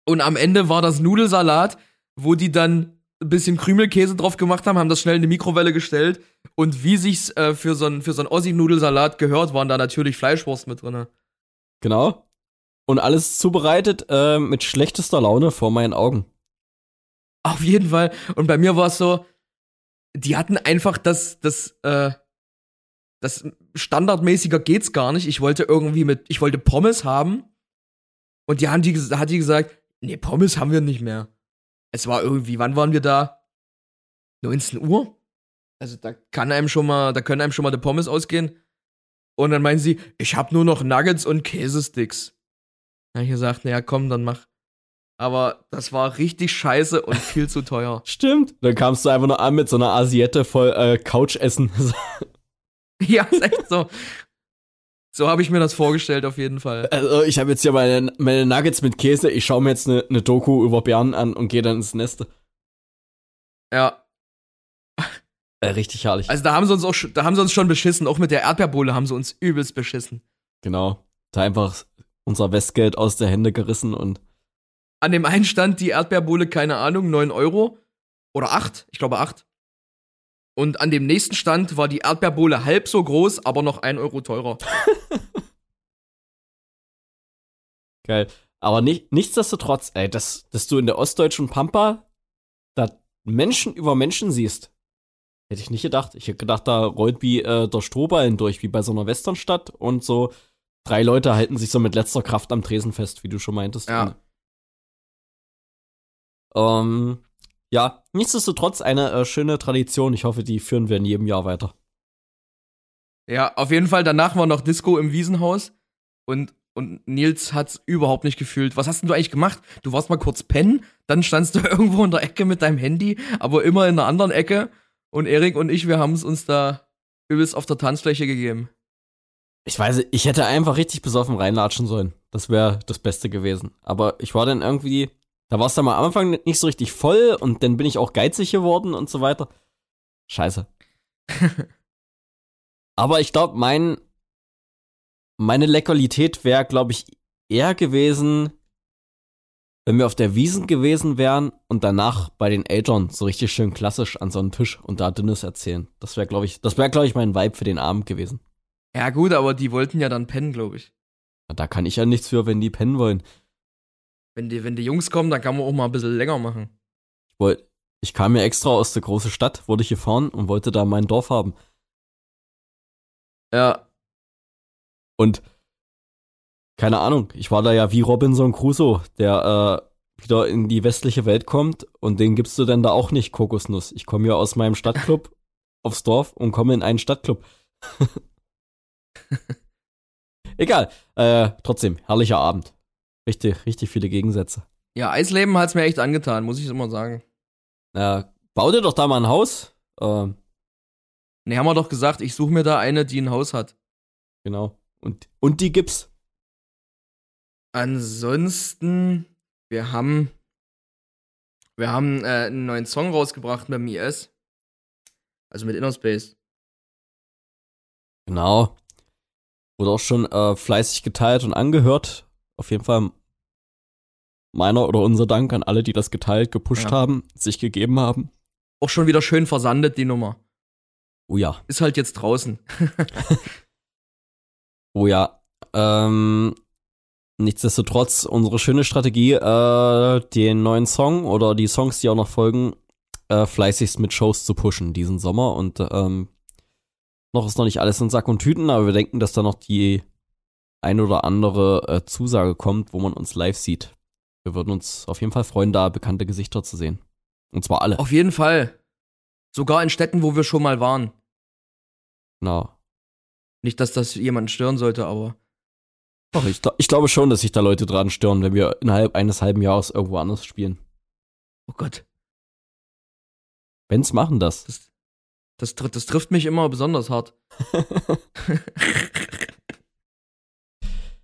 Und am Ende war das Nudelsalat, wo die dann ein bisschen Krümelkäse drauf gemacht haben, haben das schnell in die Mikrowelle gestellt. Und wie sich's äh, für so ein für so Ossi-Nudelsalat gehört, waren da natürlich Fleischwurst mit drinne. Genau. Und alles zubereitet äh, mit schlechtester Laune vor meinen Augen. Auf jeden Fall. Und bei mir war es so, die hatten einfach das, das, äh, das standardmäßiger geht's gar nicht. Ich wollte irgendwie mit, ich wollte Pommes haben. Und die haben die, hat die gesagt, nee, Pommes haben wir nicht mehr. Es war irgendwie, wann waren wir da? 19 Uhr? Also da kann einem schon mal, da können einem schon mal die Pommes ausgehen. Und dann meinen sie, ich habe nur noch Nuggets und Käsesticks. Da hab ich gesagt, naja, komm, dann mach. Aber das war richtig scheiße und viel zu teuer. [LAUGHS] Stimmt. Dann kamst du einfach nur an mit so einer Asiette voll äh, Couchessen. [LAUGHS] Ja, ist echt so. So habe ich mir das vorgestellt, auf jeden Fall. also ich habe jetzt hier meine, meine Nuggets mit Käse. Ich schaue mir jetzt eine ne Doku über Bären an und gehe dann ins Nest. Ja. Äh, richtig herrlich. Also da haben sie uns auch, da haben sie uns schon beschissen. Auch mit der Erdbeerbohle haben sie uns übelst beschissen. genau. Da einfach unser Westgeld aus der Hände gerissen und An dem einen stand die Erdbeerbohle, keine Ahnung, 9 Euro. Oder 8, ich glaube 8. Und an dem nächsten Stand war die Erdbeerbohle halb so groß, aber noch 1 Euro teurer. [LAUGHS] Geil. Aber nicht, nichtsdestotrotz, ey, dass, dass du in der ostdeutschen Pampa da Menschen über Menschen siehst, hätte ich nicht gedacht. Ich hätte gedacht, da rollt wie äh, der Strohballen durch, wie bei so einer Westernstadt und so drei Leute halten sich so mit letzter Kraft am Tresen fest, wie du schon meintest. Ja. Ähm, ja, nichtsdestotrotz eine äh, schöne Tradition. Ich hoffe, die führen wir in jedem Jahr weiter. Ja, auf jeden Fall. Danach war noch Disco im Wiesenhaus und, und Nils hat's überhaupt nicht gefühlt. Was hast denn du eigentlich gemacht? Du warst mal kurz pennen, dann standst du [LAUGHS] irgendwo in der Ecke mit deinem Handy, aber immer in einer anderen Ecke. Und Erik und ich, wir haben es uns da übelst auf der Tanzfläche gegeben. Ich weiß, ich hätte einfach richtig besoffen reinlatschen sollen. Das wäre das Beste gewesen. Aber ich war dann irgendwie, da war es dann mal am Anfang nicht so richtig voll und dann bin ich auch geizig geworden und so weiter. Scheiße. [LAUGHS] Aber ich glaube, mein, meine Lekalität wäre, glaube ich, eher gewesen, wenn wir auf der Wiesen gewesen wären und danach bei den Eltern so richtig schön klassisch an so einem Tisch und da Dünnes erzählen. Das wäre, glaube ich, das wäre, glaube ich, mein Vibe für den Abend gewesen. Ja, gut, aber die wollten ja dann pennen, glaube ich. Da kann ich ja nichts für, wenn die pennen wollen. Wenn die, wenn die Jungs kommen, dann kann man auch mal ein bisschen länger machen. Ich, wollt, ich kam ja extra aus der großen Stadt, wurde ich gefahren und wollte da mein Dorf haben. Ja. Und keine Ahnung, ich war da ja wie Robinson Crusoe, der äh, wieder in die westliche Welt kommt und den gibst du denn da auch nicht Kokosnuss. Ich komme ja aus meinem Stadtclub [LAUGHS] aufs Dorf und komme in einen Stadtclub. [LAUGHS] Egal. Äh, trotzdem, herrlicher Abend. Richtig, richtig viele Gegensätze. Ja, Eisleben hat's mir echt angetan, muss ich immer sagen. Äh, bau dir doch da mal ein Haus. Äh, Ne, haben wir doch gesagt, ich suche mir da eine, die ein Haus hat. genau. Und, und die gibt's. Ansonsten, wir haben, wir haben äh, einen neuen Song rausgebracht dem IS. Also mit Innerspace. Genau. Wurde auch schon äh, fleißig geteilt und angehört. Auf jeden Fall meiner oder unser Dank an alle, die das geteilt, gepusht Ja. haben, sich gegeben haben. Auch schon wieder schön versandet, die Nummer. Oh ja. Ist halt jetzt draußen. [LAUGHS] Oh ja. Ähm, nichtsdestotrotz, unsere schöne Strategie, äh, den neuen Song oder die Songs, die auch noch folgen, äh, fleißigst mit Shows zu pushen diesen Sommer. Und ähm, noch ist noch nicht alles in Sack und Tüten, aber wir denken, dass da noch die ein oder andere äh, Zusage kommt, wo man uns live sieht. Wir würden uns auf jeden Fall freuen, da bekannte Gesichter zu sehen. Und zwar alle. Auf jeden Fall. Sogar in Städten, wo wir schon mal waren. Genau. Nicht, dass das jemanden stören sollte, aber. Doch, ich, ich glaube schon, dass sich da Leute dran stören, wenn wir innerhalb eines halben Jahres irgendwo anders spielen. Oh Gott. Benz machen das. Das, das, tr- das trifft mich immer besonders hart. [LAUGHS]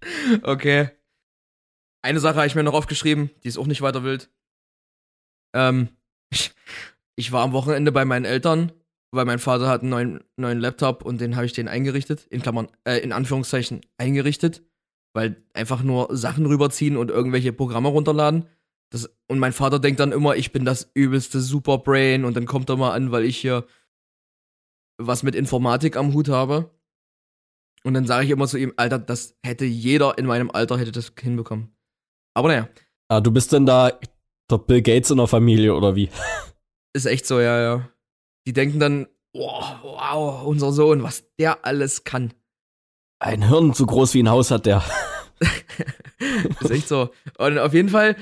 [LAUGHS] okay. Eine Sache habe ich mir noch aufgeschrieben, die ist auch nicht weiter wild. Ähm, ich, [LAUGHS] ich war am Wochenende bei meinen Eltern, weil mein Vater hat einen neuen, neuen Laptop und den habe ich den eingerichtet, in Klammern, äh, in Anführungszeichen eingerichtet, weil einfach nur Sachen rüberziehen und irgendwelche Programme runterladen. Das, und mein Vater denkt dann immer, ich bin das übelste Superbrain und dann kommt er mal an, weil ich hier was mit Informatik am Hut habe. Und dann sage ich immer zu ihm, Alter, das hätte jeder in meinem Alter hätte das hinbekommen. Aber naja, Ah, du bist denn da der Bill Gates in der Familie oder wie? [LAUGHS] ist echt so, ja, ja. Die denken dann, wow, wow, unser Sohn, was der alles kann. Ein Hirn so groß wie ein Haus hat der. [LAUGHS] [LAUGHS] ist echt so. Und auf jeden Fall,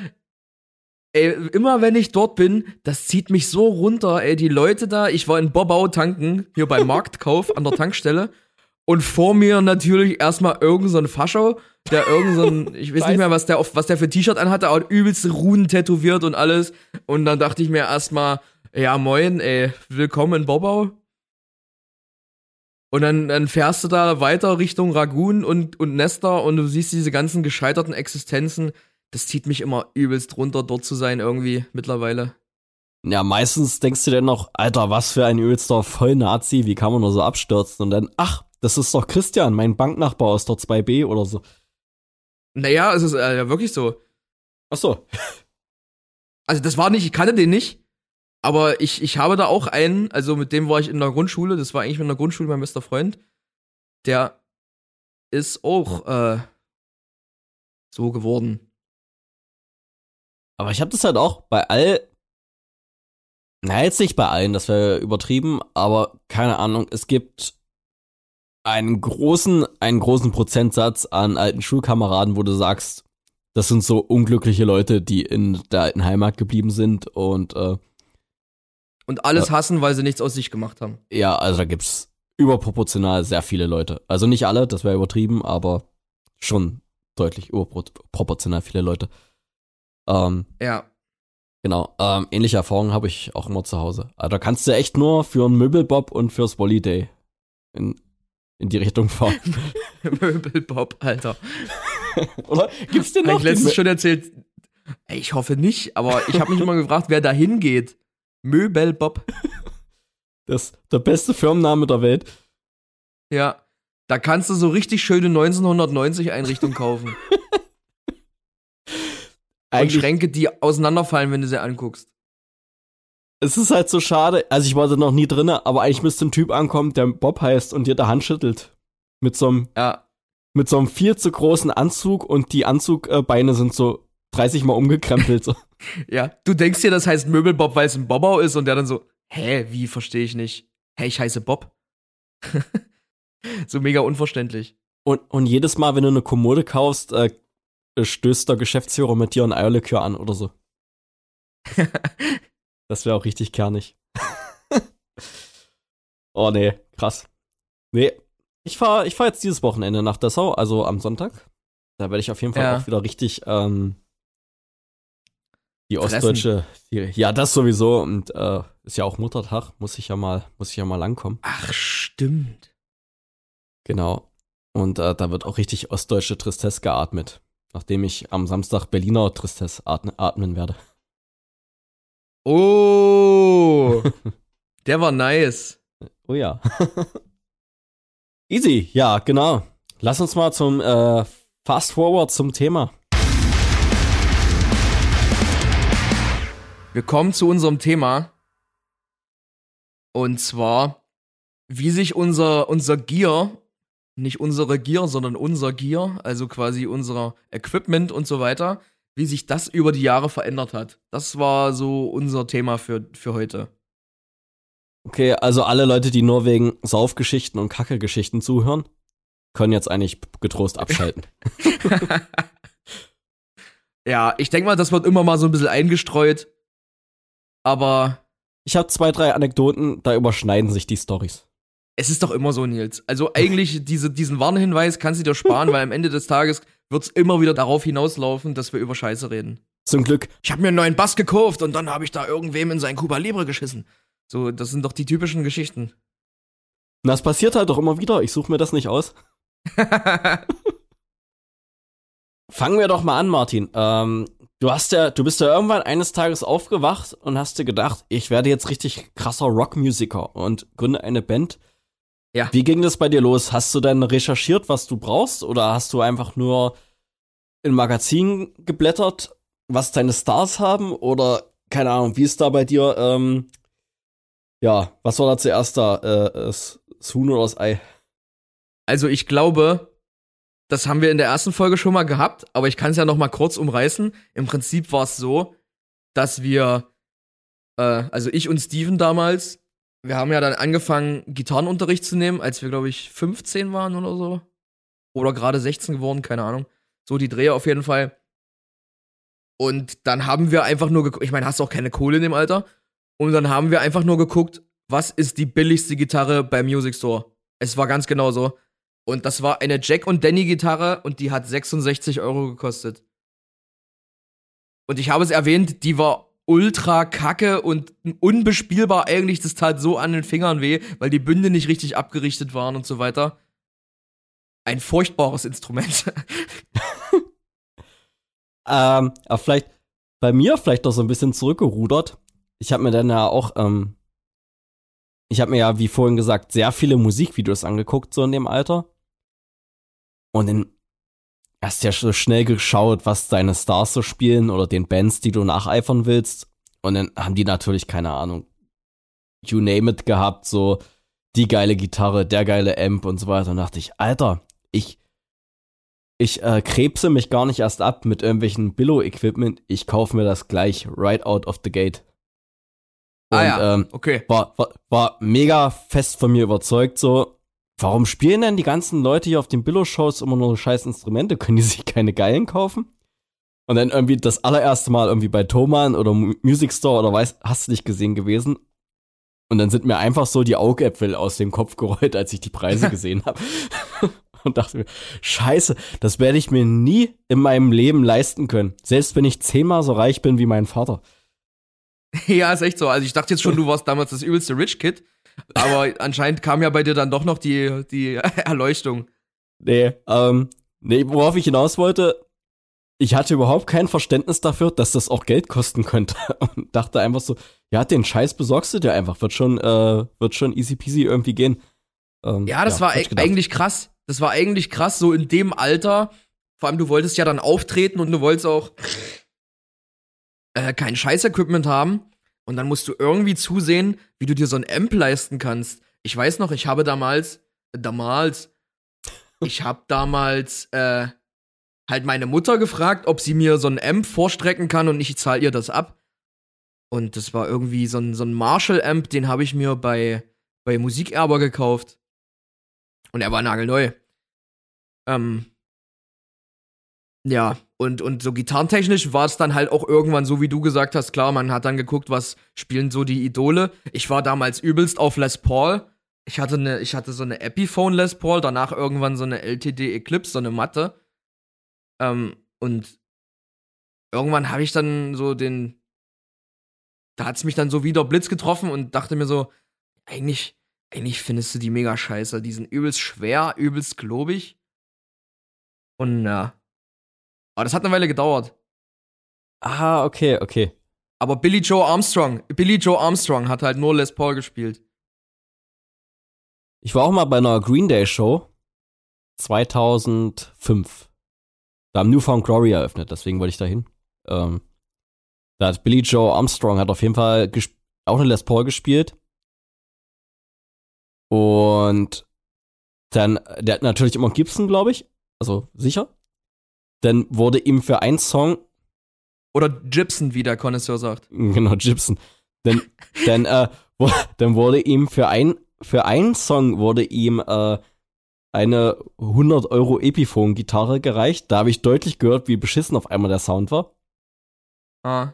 ey, immer wenn ich dort bin, das zieht mich so runter, ey, die Leute da, ich war in Bobau tanken, hier beim Marktkauf an der Tankstelle. Und vor mir natürlich erstmal irgend so ein Fascho, der irgend so ein, [LAUGHS] ich weiß Weiß. nicht mehr, was der, auf, was der für T-Shirt anhatte, aber übelste Runen tätowiert und alles. Und dann dachte ich mir erstmal, ja moin, ey, willkommen in Bobau. Und dann, dann fährst du da weiter Richtung Ragun und, und Nester und du siehst diese ganzen gescheiterten Existenzen. Das zieht mich immer übelst runter, dort zu sein irgendwie mittlerweile. Ja, meistens denkst du dann noch, Alter, was für ein übelster Vollnazi, wie kann man nur so abstürzen? Und dann, ach, das ist doch Christian, mein Banknachbar aus der 2B oder so. Naja, es ist äh, ja wirklich so. Ach so. [LAUGHS] Also das war nicht, ich kannte den nicht, aber ich, ich habe da auch einen, also mit dem war ich in der Grundschule, das war eigentlich in der Grundschule mein bester Freund, der ist auch, äh, so geworden. Aber ich habe das halt auch bei all. Na, jetzt nicht bei allen, das wäre übertrieben, aber keine Ahnung, es gibt einen großen, einen großen Prozentsatz an alten Schulkameraden, wo du sagst, das sind so unglückliche Leute, die in der alten Heimat geblieben sind und äh, Und alles Ja. hassen, weil sie nichts aus sich gemacht haben. ja, also da gibt's überproportional sehr viele Leute. Also nicht alle, das wäre übertrieben, aber schon deutlich überproportional viele Leute. Ähm, Ja. Genau, ähm, ähnliche Erfahrungen habe ich auch immer zu Hause. Also da kannst du echt nur für einen Möbelbob und fürs Wolliday in, in die Richtung fahren. [LAUGHS] Möbelbob, Alter. [LAUGHS] Oder gibt's den Hab noch? ich letztens schon erzählt. Ich hoffe nicht, aber ich habe mich immer gefragt, wer da hingeht. Möbelbob. [LAUGHS] das ist der beste Firmenname der Welt. Ja. Da kannst du so richtig schöne 1990 Einrichtungen kaufen. Und Eigentlich, Schränke, die auseinanderfallen, wenn du sie anguckst. es ist halt so schade. Also ich war da noch nie drinne, aber eigentlich müsste ein Typ ankommen, der Bob heißt und dir der Hand schüttelt. Mit so einem, Ja. mit so einem viel zu großen Anzug und die Anzugbeine sind so 30 mal umgekrempelt. So. [LAUGHS] Ja. Du denkst dir, das heißt Möbelbob, weil es ein Bobbau ist und der dann so, hä, wie, verstehe ich nicht. Hä, ich heiße Bob. [LAUGHS] so mega unverständlich. Und, und jedes Mal, wenn du eine Kommode kaufst, äh, stößt der Geschäftsführer mit dir ein Eierlikör an oder so. [LAUGHS] Das wäre auch richtig kernig. [LAUGHS] oh nee, krass. Nee, ich fahr, ich fahr jetzt dieses Wochenende nach Dessau, also am Sonntag. Da werde ich auf jeden Fall Ja. auch wieder richtig ähm, die Fressen. ostdeutsche, die, ja das sowieso und äh, ist ja auch Muttertag, muss ich ja mal, muss ich ja mal langkommen. Ach, stimmt. Genau. Und äh, da wird auch richtig ostdeutsche Tristesse geatmet. Nachdem ich am Samstag Berliner Tristesse atme, atmen werde. Oh, [LAUGHS] der war nice. Oh ja. [LAUGHS] Easy, ja, genau. Lass uns mal zum äh, Fast Forward zum Thema. Wir kommen zu unserem Thema. Und zwar, wie sich unser, unser Gear, nicht unsere Gear, sondern unser Gear, also quasi unser Equipment und so weiter, wie sich das über die Jahre verändert hat. Das war so unser Thema für, für heute. Okay, also alle Leute, die nur wegen Saufgeschichten und Kacke-Geschichten zuhören, können jetzt eigentlich getrost abschalten. [LAUGHS] Ja, ich denke mal, das wird immer mal so ein bisschen eingestreut. Aber Ich habe zwei, drei Anekdoten, da überschneiden sich die Stories. Es ist doch immer so, Nils. Also eigentlich [LAUGHS] diese, diesen Warnhinweis kannst du dir sparen, weil am Ende des Tages wird es immer wieder darauf hinauslaufen, dass wir über Scheiße reden. Zum Glück. Ich habe mir einen neuen Bass gekauft und dann habe ich da irgendwem in sein Cuba Libre geschissen. So, das sind doch die typischen Geschichten. Das passiert halt doch immer wieder. Ich suche mir das nicht aus. [LAUGHS] Fangen wir doch mal an, Martin. Ähm, du hast ja, du bist ja irgendwann eines Tages aufgewacht und hast dir gedacht, ich werde jetzt richtig krasser Rockmusiker und gründe eine Band. Ja. Wie ging das bei dir los? Hast du dann recherchiert, was du brauchst, oder hast du einfach nur in Magazinen geblättert, was deine Stars haben? Oder keine Ahnung, wie ist da bei dir? Ähm, ja, was war da zuerst da? Äh, das, das Huhn oder das Ei? also ich glaube, das haben wir in der ersten Folge schon mal gehabt, aber ich kann es ja noch mal kurz umreißen. Im Prinzip war es so, dass wir, äh, also ich und Steven damals, wir haben ja dann angefangen, Gitarrenunterricht zu nehmen, als wir, glaube ich, 15 waren oder so. Oder gerade 16 geworden, keine Ahnung. So die Drehe auf jeden Fall. Und dann haben wir einfach nur geguckt, ich meine, hast du auch keine Kohle in dem Alter? Und dann haben wir einfach nur geguckt, was ist die billigste Gitarre beim Music Store? Es war ganz genau so. Und das war eine Jack und Danny Gitarre und die hat 66 Euro gekostet. Und ich habe es erwähnt, die war ultra kacke und unbespielbar eigentlich. Das tat so an den Fingern weh, weil die Bünde nicht richtig abgerichtet waren und so weiter. Ein furchtbares Instrument. [LAUGHS] Ähm, aber vielleicht bei mir vielleicht noch so ein bisschen zurückgerudert. Ich habe mir dann ja auch, ähm, ich habe mir ja, wie vorhin gesagt, sehr viele Musikvideos angeguckt, so in dem Alter. Und dann hast ja so schnell geschaut, was deine Stars so spielen oder den Bands, die du nacheifern willst. Und dann haben die natürlich, keine Ahnung, you name it gehabt, so die geile Gitarre, der geile Amp und so weiter. Und dachte ich, Alter, ich, ich äh, krebse mich gar nicht erst ab mit irgendwelchen Billo-Equipment. Ich kaufe mir das gleich right out of the gate. ah Und, ja, ähm, okay. war, war, war mega fest von mir überzeugt, so, warum spielen denn die ganzen Leute hier auf den Billo-Shows immer nur so scheiß Instrumente? Können die sich keine geilen kaufen? Und dann irgendwie das allererste Mal irgendwie bei Thomann oder Mu- Music Store oder weiß, hast du nicht gesehen gewesen. Und dann sind mir einfach so die Augäpfel aus dem Kopf gerollt, als ich die Preise [LAUGHS] gesehen habe. [LAUGHS] Und dachte mir, scheiße, das werde ich mir nie in meinem Leben leisten können. Selbst wenn ich zehnmal so reich bin wie mein Vater. [LAUGHS] Ja, ist echt so. Also ich dachte jetzt schon, du warst damals das übelste Rich Kid. Aber anscheinend kam ja bei dir dann doch noch die, die [LAUGHS] Erleuchtung. Nee, ähm, nee, worauf ich hinaus wollte, ich hatte überhaupt kein Verständnis dafür, dass das auch Geld kosten könnte. [LAUGHS] Und dachte einfach so, ja, den Scheiß besorgst du dir einfach, wird schon, äh, wird schon easy peasy irgendwie gehen. Ähm, Ja, das war hab ich e eigentlich krass. Das war eigentlich krass, so in dem Alter. Vor allem, du wolltest ja dann auftreten und du wolltest auch äh, kein Scheiß-Equipment haben. Und dann musst du irgendwie zusehen, wie du dir so ein Amp leisten kannst. Ich weiß noch, ich habe damals, äh, damals, ich habe damals äh, halt meine Mutter gefragt, ob sie mir so ein Amp vorstrecken kann und ich zahle ihr das ab. Und das war irgendwie so ein, so ein Marshall-Amp, den habe ich mir bei, bei Musikerber gekauft. Und er war nagelneu. Ähm, ja, und, und so gitarrentechnisch war es dann halt auch irgendwann so, wie du gesagt hast, klar, man hat dann geguckt, was spielen so die Idole. Ich war damals übelst auf Les Paul. Ich hatte, eine, ich hatte so eine Epiphone Les Paul, danach irgendwann so eine LTD Eclipse, so eine Matte. Ähm, und irgendwann habe ich dann so den. Da hat es mich dann so wieder Blitz getroffen und dachte mir so, eigentlich, eigentlich findest du die mega scheiße. Die sind übelst schwer, übelst klobig. Und ja. Aber das hat eine Weile gedauert. Ah, okay, okay. Aber Billy Joe Armstrong, Billy Joe Armstrong hat halt nur Les Paul gespielt. Ich war auch mal bei einer Green Day Show 2005. Da haben Newfound Glory eröffnet, deswegen wollte ich da hin. Ähm, da hat Billy Joe Armstrong hat auf jeden Fall auch eine Les Paul gespielt. Und dann, der hat natürlich immer Gibson, glaube ich. Also sicher. Dann wurde ihm für einen Song Oder Gibson, wie der Connoisseur sagt. [LAUGHS] Genau, Gibson. Denn, denn, äh, dann wurde ihm für ein, für einen Song wurde ihm äh, eine 100 Euro Epiphone-Gitarre gereicht. Da habe ich deutlich gehört, wie beschissen auf einmal der Sound war. Ah.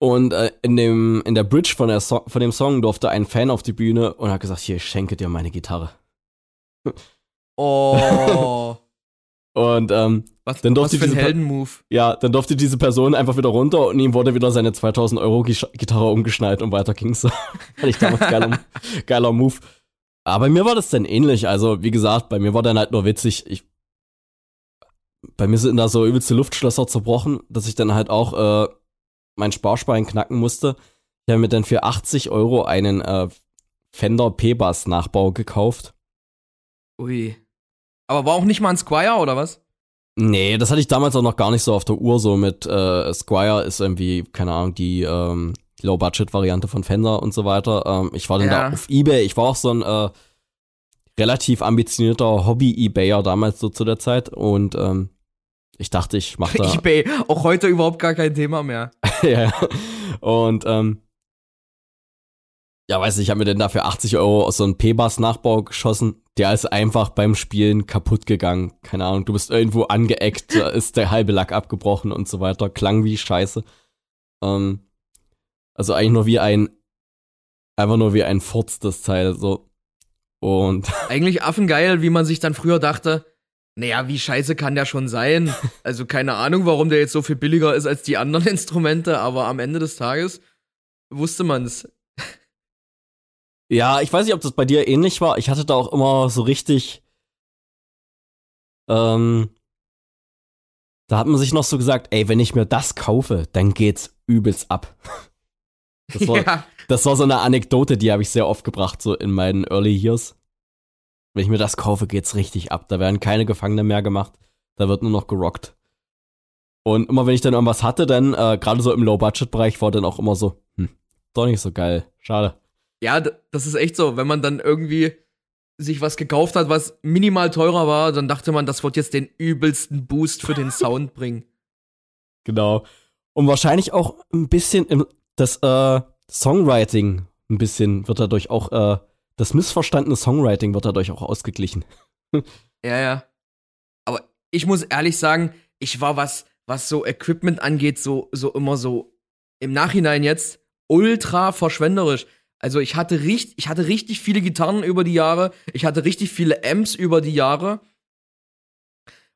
Und äh, in, dem, in der Bridge von, der so von dem Song durfte ein Fan auf die Bühne und hat gesagt, hier, ich schenke dir meine Gitarre. Oh. Und ähm, was, Dann was durfte für ein Heldenmove. ja, dann durfte diese Person einfach wieder runter und ihm wurde wieder seine 2000 Euro Gitarre umgeschnallt und weiter ging's. [LAUGHS] Fand ich damals geiler, geiler Move. Aber bei mir war das dann ähnlich. Also, wie gesagt, bei mir war dann halt nur witzig. Ich, bei mir sind da so übelste Luftschlösser zerbrochen, dass ich dann halt auch äh, mein Sparschwein knacken musste. Ich habe mir dann für 80 Euro einen äh, Fender P-Bass Nachbau gekauft. Ui. Aber war auch nicht mal ein Squire, oder was? Nee, das hatte ich damals auch noch gar nicht so auf der Uhr, so mit äh, Squire ist irgendwie, keine Ahnung, die ähm, Low-Budget-Variante von Fender und so weiter. Ähm, ich war dann Ja. da auf Ebay, ich war auch so ein äh, relativ ambitionierter Hobby-Ebayer damals so zu der Zeit und ähm, ich dachte, ich mache [LAUGHS] da. eBay, auch heute überhaupt gar kein Thema mehr. [LAUGHS] ja. Und ähm, ja, weiß nicht, ich habe mir denn dafür 80 Euro aus so einem P-Bass-Nachbau geschossen. Der ist einfach beim Spielen kaputt gegangen. Keine Ahnung, du bist irgendwo angeeckt, da [LAUGHS] ist der halbe Lack abgebrochen und so weiter. Klang wie Scheiße. Ähm, also eigentlich nur wie ein, einfach nur wie ein Furz, das Teil, so. Und [LAUGHS] Eigentlich affengeil, wie man sich dann früher dachte, naja, wie scheiße kann der schon sein? [LAUGHS] Also keine Ahnung, warum der jetzt so viel billiger ist als die anderen Instrumente, aber am Ende des Tages wusste man's. Ja, ich weiß nicht, ob das bei dir ähnlich war. Ich hatte da auch immer so richtig. Ähm, da hat man sich noch so gesagt, ey, wenn ich mir das kaufe, dann geht's übelst ab. [LAUGHS] Das war, ja, das war so eine Anekdote, die habe ich sehr oft gebracht, so in meinen Early Years. Wenn ich mir das kaufe, geht's richtig ab. Da werden keine Gefangene mehr gemacht. Da wird nur noch gerockt. Und immer wenn ich dann irgendwas hatte, dann, äh, gerade so im Low-Budget-Bereich, war dann auch immer so, hm, doch nicht so geil. Schade. Ja, das ist echt so, wenn man dann irgendwie sich was gekauft hat, was minimal teurer war, dann dachte man, das wird jetzt den übelsten Boost für den Sound [LAUGHS] bringen. Genau. Und wahrscheinlich auch ein bisschen im, das äh, Songwriting ein bisschen wird dadurch auch, äh, das missverstandene Songwriting wird dadurch auch ausgeglichen. [LAUGHS] ja, ja. Aber ich muss ehrlich sagen, ich war was, was so Equipment angeht, so, so immer so im Nachhinein jetzt ultra verschwenderisch. Also ich hatte richtig, ich hatte richtig viele Gitarren über die Jahre, ich hatte richtig viele Amps über die Jahre.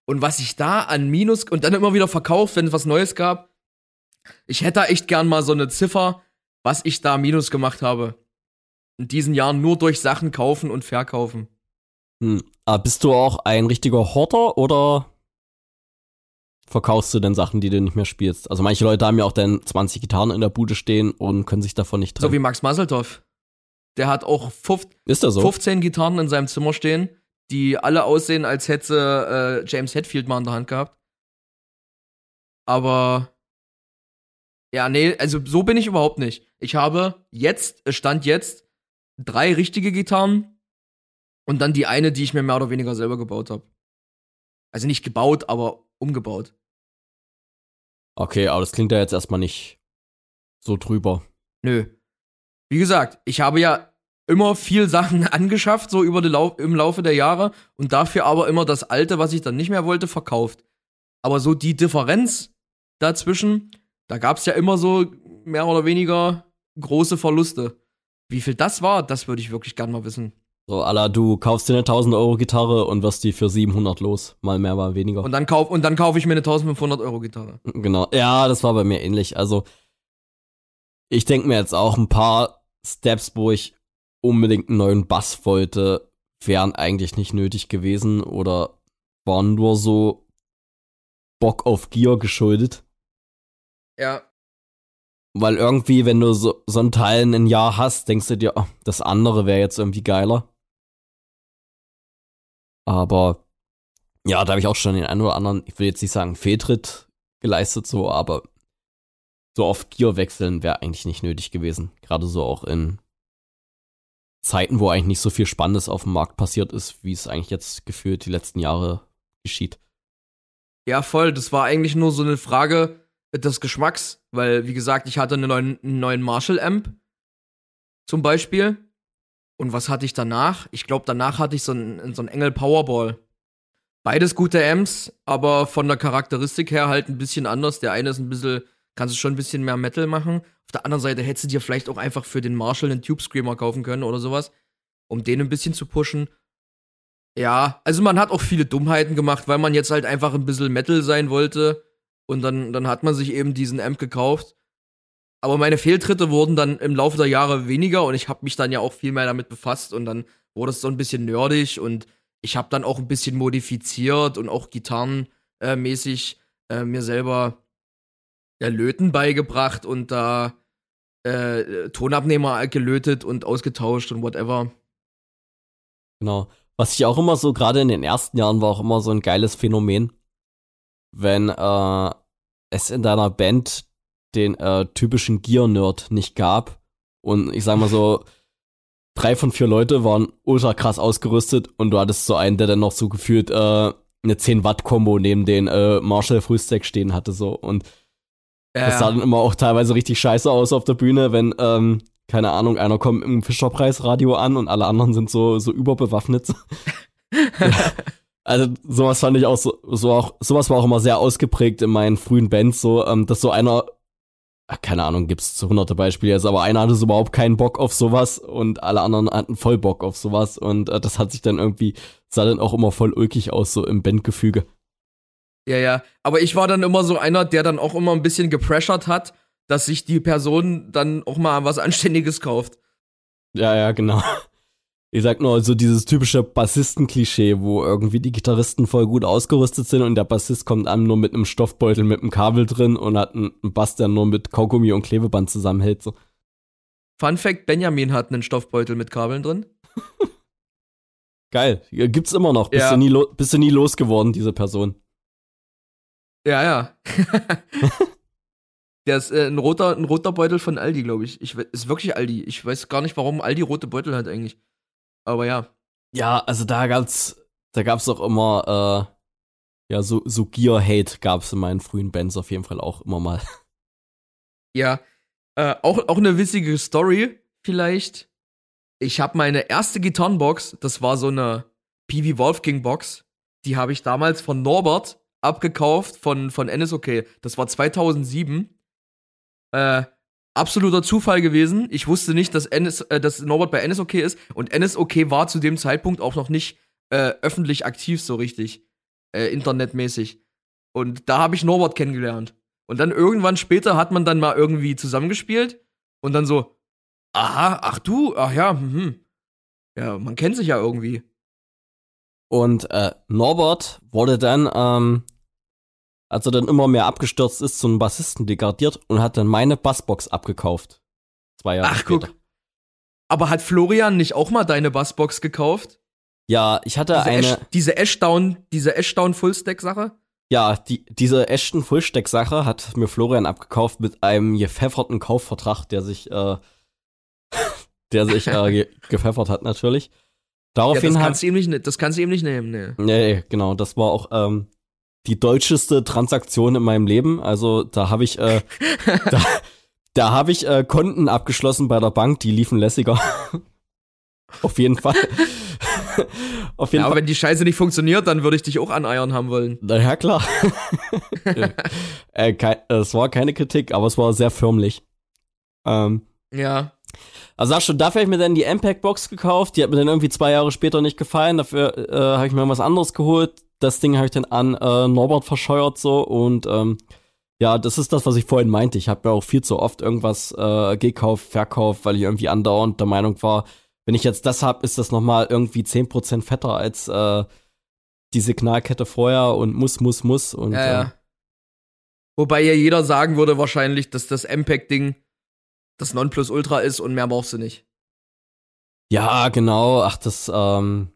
Und was ich da an Minus und dann immer wieder verkauft, wenn es was Neues gab. Ich hätte da echt gern mal so eine Ziffer, was ich da Minus gemacht habe. In diesen Jahren nur durch Sachen kaufen und verkaufen. Hm. Aber bist du auch ein richtiger Horter oder verkaufst du denn Sachen, die du nicht mehr spielst? Also manche Leute haben ja auch dann 20 Gitarren in der Bude stehen und können sich davon nicht trennen. So wie Max Masseltoff. Der hat auch 15, Ist das so? 15 Gitarren in seinem Zimmer stehen, die alle aussehen, als hätte äh, James Hetfield mal in der Hand gehabt. Aber ja, nee, also so bin ich überhaupt nicht. Ich habe jetzt, Stand jetzt, drei richtige Gitarren und dann die eine, die ich mir mehr oder weniger selber gebaut habe. Also nicht gebaut, aber umgebaut. Okay, aber das klingt ja jetzt erstmal nicht so drüber. Nö. Wie gesagt, ich habe ja immer viel Sachen [LAUGHS] angeschafft, so über Lau im Laufe der Jahre und dafür aber immer das Alte, was ich dann nicht mehr wollte, verkauft. Aber so die Differenz dazwischen, da gab es ja immer so mehr oder weniger große Verluste. Wie viel das war, das würde ich wirklich gern mal wissen. So, Alla, du kaufst dir eine 1000 Euro Gitarre und wirst die für 700 los. Mal mehr, mal weniger. Und dann kauf, und dann kaufe ich mir eine 1500 Euro Gitarre. Genau. Ja, das war bei mir ähnlich. Also, ich denke mir jetzt auch ein paar Steps, wo ich unbedingt einen neuen Bass wollte, wären eigentlich nicht nötig gewesen oder waren nur so Bock auf Gear geschuldet. Ja. Weil irgendwie, wenn du so, so ein Teil in ein Jahr hast, denkst du dir, oh, das andere wäre jetzt irgendwie geiler. Aber ja, da habe ich auch schon den einen oder anderen, ich will jetzt nicht sagen Fehltritt geleistet, so, aber so auf Gear wechseln wäre eigentlich nicht nötig gewesen. Gerade so auch in Zeiten, wo eigentlich nicht so viel Spannendes auf dem Markt passiert ist, wie es eigentlich jetzt gefühlt die letzten Jahre geschieht. Ja, voll. Das war eigentlich nur so eine Frage des Geschmacks, weil, wie gesagt, ich hatte einen neuen, einen neuen Marshall-Amp zum Beispiel und was hatte ich danach? Ich glaube, danach hatte ich so einen, so einen Engel Powerball. Beides gute Amps, aber von der Charakteristik her halt ein bisschen anders. Der eine ist ein bisschen, kannst du schon ein bisschen mehr Metal machen. Auf der anderen Seite hättest du dir vielleicht auch einfach für den Marshall einen Tube Screamer kaufen können oder sowas, um den ein bisschen zu pushen. Ja, also man hat auch viele Dummheiten gemacht, weil man jetzt halt einfach ein bisschen Metal sein wollte. Und dann, dann hat man sich eben diesen Amp gekauft. Aber meine Fehltritte wurden dann im Laufe der Jahre weniger und ich habe mich dann ja auch viel mehr damit befasst und dann wurde es so ein bisschen nerdig und ich habe dann auch ein bisschen modifiziert und auch gitarrenmäßig äh, mir selber ja, Löten beigebracht und da äh, Tonabnehmer gelötet und ausgetauscht und whatever. Genau. Was ich auch immer so, gerade in den ersten Jahren war auch immer so ein geiles Phänomen, wenn äh, es in deiner Band den äh, typischen Gear-Nerd nicht gab. Und ich sag mal so, drei von vier Leute waren ultra krass ausgerüstet und du hattest so einen, der dann noch so gefühlt äh, eine 10-Watt-Kombo neben den äh, Marshall Frühstack stehen hatte. so Und ja, das sah dann immer auch teilweise richtig scheiße aus auf der Bühne, wenn, ähm, keine Ahnung, einer kommt im Fischerpreis-Radio an und alle anderen sind so, so überbewaffnet. [LAUGHS] Also sowas fand ich auch so, so auch, sowas war auch immer sehr ausgeprägt in meinen frühen Bands, so, ähm, dass so einer ach, keine Ahnung, gibt's zu hunderte Beispiele jetzt, aber einer hatte so überhaupt keinen Bock auf sowas und alle anderen hatten voll Bock auf sowas und äh, das hat sich dann irgendwie, sah dann auch immer voll ulkig aus, so im Bandgefüge. Ja, ja, aber ich war dann immer so einer, der dann auch immer ein bisschen gepressured hat, dass sich die Person dann auch mal was Anständiges kauft. Ja, ja, genau. Ich sag nur, so dieses typische Bassisten-Klischee, wo irgendwie die Gitarristen voll gut ausgerüstet sind und der Bassist kommt an nur mit einem Stoffbeutel mit einem Kabel drin und hat einen Bass, der nur mit Kaugummi und Klebeband zusammenhält. So. Fun Fact: Benjamin hat einen Stoffbeutel mit Kabeln drin. [LAUGHS] Geil. Gibt's immer noch. Bist, ja. du nie bist du nie losgeworden, diese Person? Ja, ja. [LAUGHS] Der ist äh, ein, roter, ein roter Beutel von Aldi, glaube ich. ich. Ist wirklich Aldi. Ich weiß gar nicht, warum Aldi rote Beutel hat eigentlich. Aber ja. Ja, also da gab's, da gab's auch immer, äh, ja, so, so Gear-Hate gab's in meinen frühen Bands auf jeden Fall auch immer mal. [LAUGHS] Ja, äh, auch, auch eine witzige Story vielleicht. Ich habe meine erste Gitarrenbox, das war so eine PV Wolfgang Box, die habe ich damals von Norbert abgekauft von, von NSOK. Das war 2007. Äh, absoluter Zufall gewesen. Ich wusste nicht, dass, NS, äh, dass Norbert bei NSOK ist. Und NSOK war zu dem Zeitpunkt auch noch nicht äh, öffentlich aktiv so richtig. Äh, internetmäßig. Und da habe ich Norbert kennengelernt. Und dann irgendwann später hat man dann mal irgendwie zusammengespielt. Und dann so, aha, ach du, ach ja, hm. Ja, man kennt sich ja irgendwie. Und äh, Norbert wurde dann, ähm, als er dann immer mehr abgestürzt ist, zu einem Bassisten degradiert und hat dann meine Bassbox abgekauft. Zwei Jahre Ach, später. guck. Aber hat Florian nicht auch mal deine Bassbox gekauft? Ja, ich hatte Diese, eine. Ash, diese Ashdown, diese Ashdown Fullstack-Sache? Ja, die, diese Ashton Fullstack-Sache hat mir Florian abgekauft mit einem gepfefferten Kaufvertrag, der sich, äh, [LAUGHS] der sich äh, ge [LAUGHS] gepfeffert hat natürlich. Ja, Daraufhin das hat kannst, du ihm nicht, das kannst du ihm nicht nehmen, ne. Nee, genau, das war auch ähm, die deutscheste Transaktion in meinem Leben. Also da habe ich, äh, [LAUGHS] da, da habe ich äh, Konten abgeschlossen bei der Bank, die liefen lässiger. [LAUGHS] Auf jeden Fall. [LAUGHS] Auf jeden Ja, aber Fall. wenn die Scheiße nicht funktioniert, dann würde ich dich auch aneiern haben wollen. Na ja, klar. äh, kei- es war keine Kritik, aber es war sehr förmlich. Ähm, Ja. Also sag schon, dafür habe ich mir dann die Impact-Box gekauft. Die hat mir dann irgendwie zwei Jahre später nicht gefallen. Dafür äh, habe ich mir was anderes geholt. Das Ding habe ich dann an äh, Norbert verscheuert so. Und ähm, ja, das ist das, was ich vorhin meinte. Ich habe mir auch viel zu oft irgendwas äh, gekauft, verkauft, weil ich irgendwie andauernd der Meinung war, wenn ich jetzt das habe, ist das nochmal irgendwie 10% fetter als äh, die Signalkette vorher und muss, muss, muss. Und Ja, ja. ähm, Wobei ja jeder sagen würde wahrscheinlich, dass das MPEG-Ding das Nonplusultra ist und mehr brauchst du nicht. Ja, genau. Ach, das, ähm,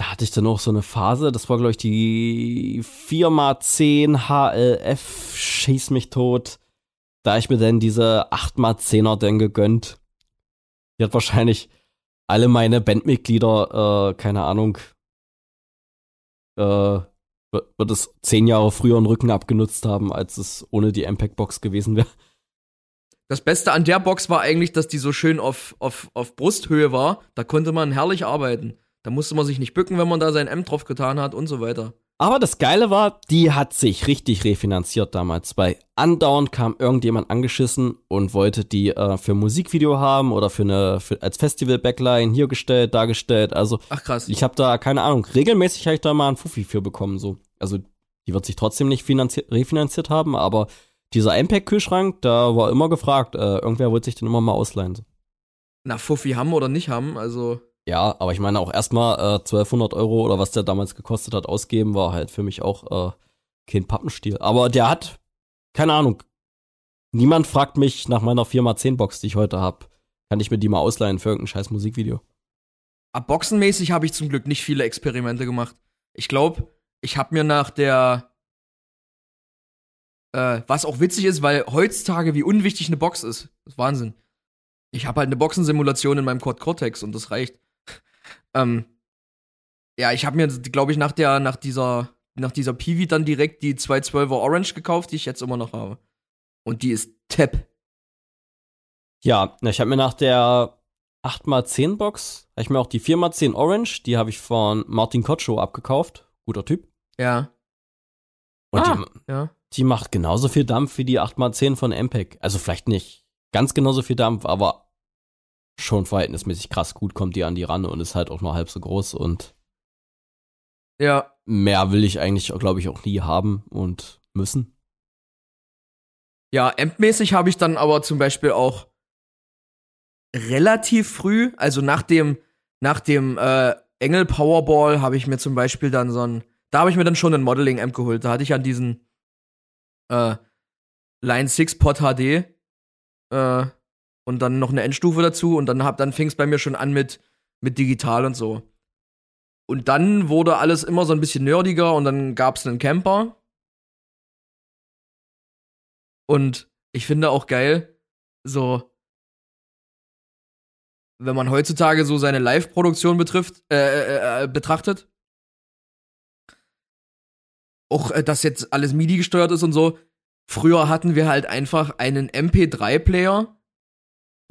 da hatte ich dann auch so eine Phase, das war, glaube ich, die 4x10 HLF, schieß mich tot. Da ich mir dann diese 8x10er dann gegönnt. Die hat wahrscheinlich alle meine Bandmitglieder, äh, keine Ahnung, äh, wird wird es zehn Jahre früher einen Rücken abgenutzt haben, als es ohne die MPEG-Box gewesen wäre. Das Beste an der Box war eigentlich, dass die so schön auf, auf, auf Brusthöhe war. Da konnte man herrlich arbeiten. Da musste man sich nicht bücken, wenn man da sein M drauf getan hat und so weiter. Aber das Geile war, die hat sich richtig refinanziert damals, weil andauernd kam irgendjemand angeschissen und wollte die äh, für ein Musikvideo haben oder für eine für, als Festival-Backline hier gestellt, dargestellt. Also Ach krass. ich habe da keine Ahnung. Regelmäßig habe ich da mal einen Fuffi für bekommen. So, also die wird sich trotzdem nicht finanziert, refinanziert haben, aber dieser MPEG-Kühlschrank, da war immer gefragt. Äh, irgendwer wollte sich den immer mal ausleihen. So. Na, Fuffi haben oder nicht haben, also. Ja, aber ich meine auch erstmal äh, 1200 Euro oder was der damals gekostet hat, ausgeben, war halt für mich auch äh, kein Pappenstiel. Aber der hat, keine Ahnung, niemand fragt mich nach meiner 4x10-Box, die ich heute habe. Kann ich mir die mal ausleihen für irgendein scheiß Musikvideo? Ab Boxenmäßig habe ich zum Glück nicht viele Experimente gemacht. Ich glaube, ich habe mir nach der. Äh, was auch witzig ist, weil heutzutage wie unwichtig eine Box ist. Das ist Wahnsinn. Ich habe halt eine Boxensimulation in meinem Quad Cortex und das reicht. Ähm, ja, ich habe mir, glaube ich, nach der, nach dieser, nach dieser Piwi dann direkt die 212er Orange gekauft, die ich jetzt immer noch habe. Und die ist Tap. Ja, na, ich habe mir nach der 8x10-Box, habe ich mir auch die 4x10 Orange, die habe ich von Martin Kotschow abgekauft. Guter Typ. Ja. Und Ah. die, Ja. die macht genauso viel Dampf wie die 8x10 von MPEG. Also vielleicht nicht ganz genauso viel Dampf, aber schon verhältnismäßig krass gut kommt die an die ran und ist halt auch nur halb so groß und Ja. mehr will ich eigentlich, glaube ich, auch nie haben und müssen. Ja, Amp-mäßig habe ich dann aber zum Beispiel auch relativ früh, also nach dem, nach dem äh, Engel Powerball habe ich mir zum Beispiel dann so ein, da habe ich mir dann schon ein Modeling-Amp geholt. Da hatte ich an diesen äh, Line 6 Pod HD äh, und dann noch eine Endstufe dazu und dann hab, dann fing es bei mir schon an mit, mit digital und so. Und dann wurde alles immer so ein bisschen nerdiger und dann gab es einen Camper. Und ich finde auch geil, so wenn man heutzutage so seine Live-Produktion betrifft, äh, äh, äh, betrachtet, auch äh, dass jetzt alles MIDI gesteuert ist und so, früher hatten wir halt einfach einen MP3-Player,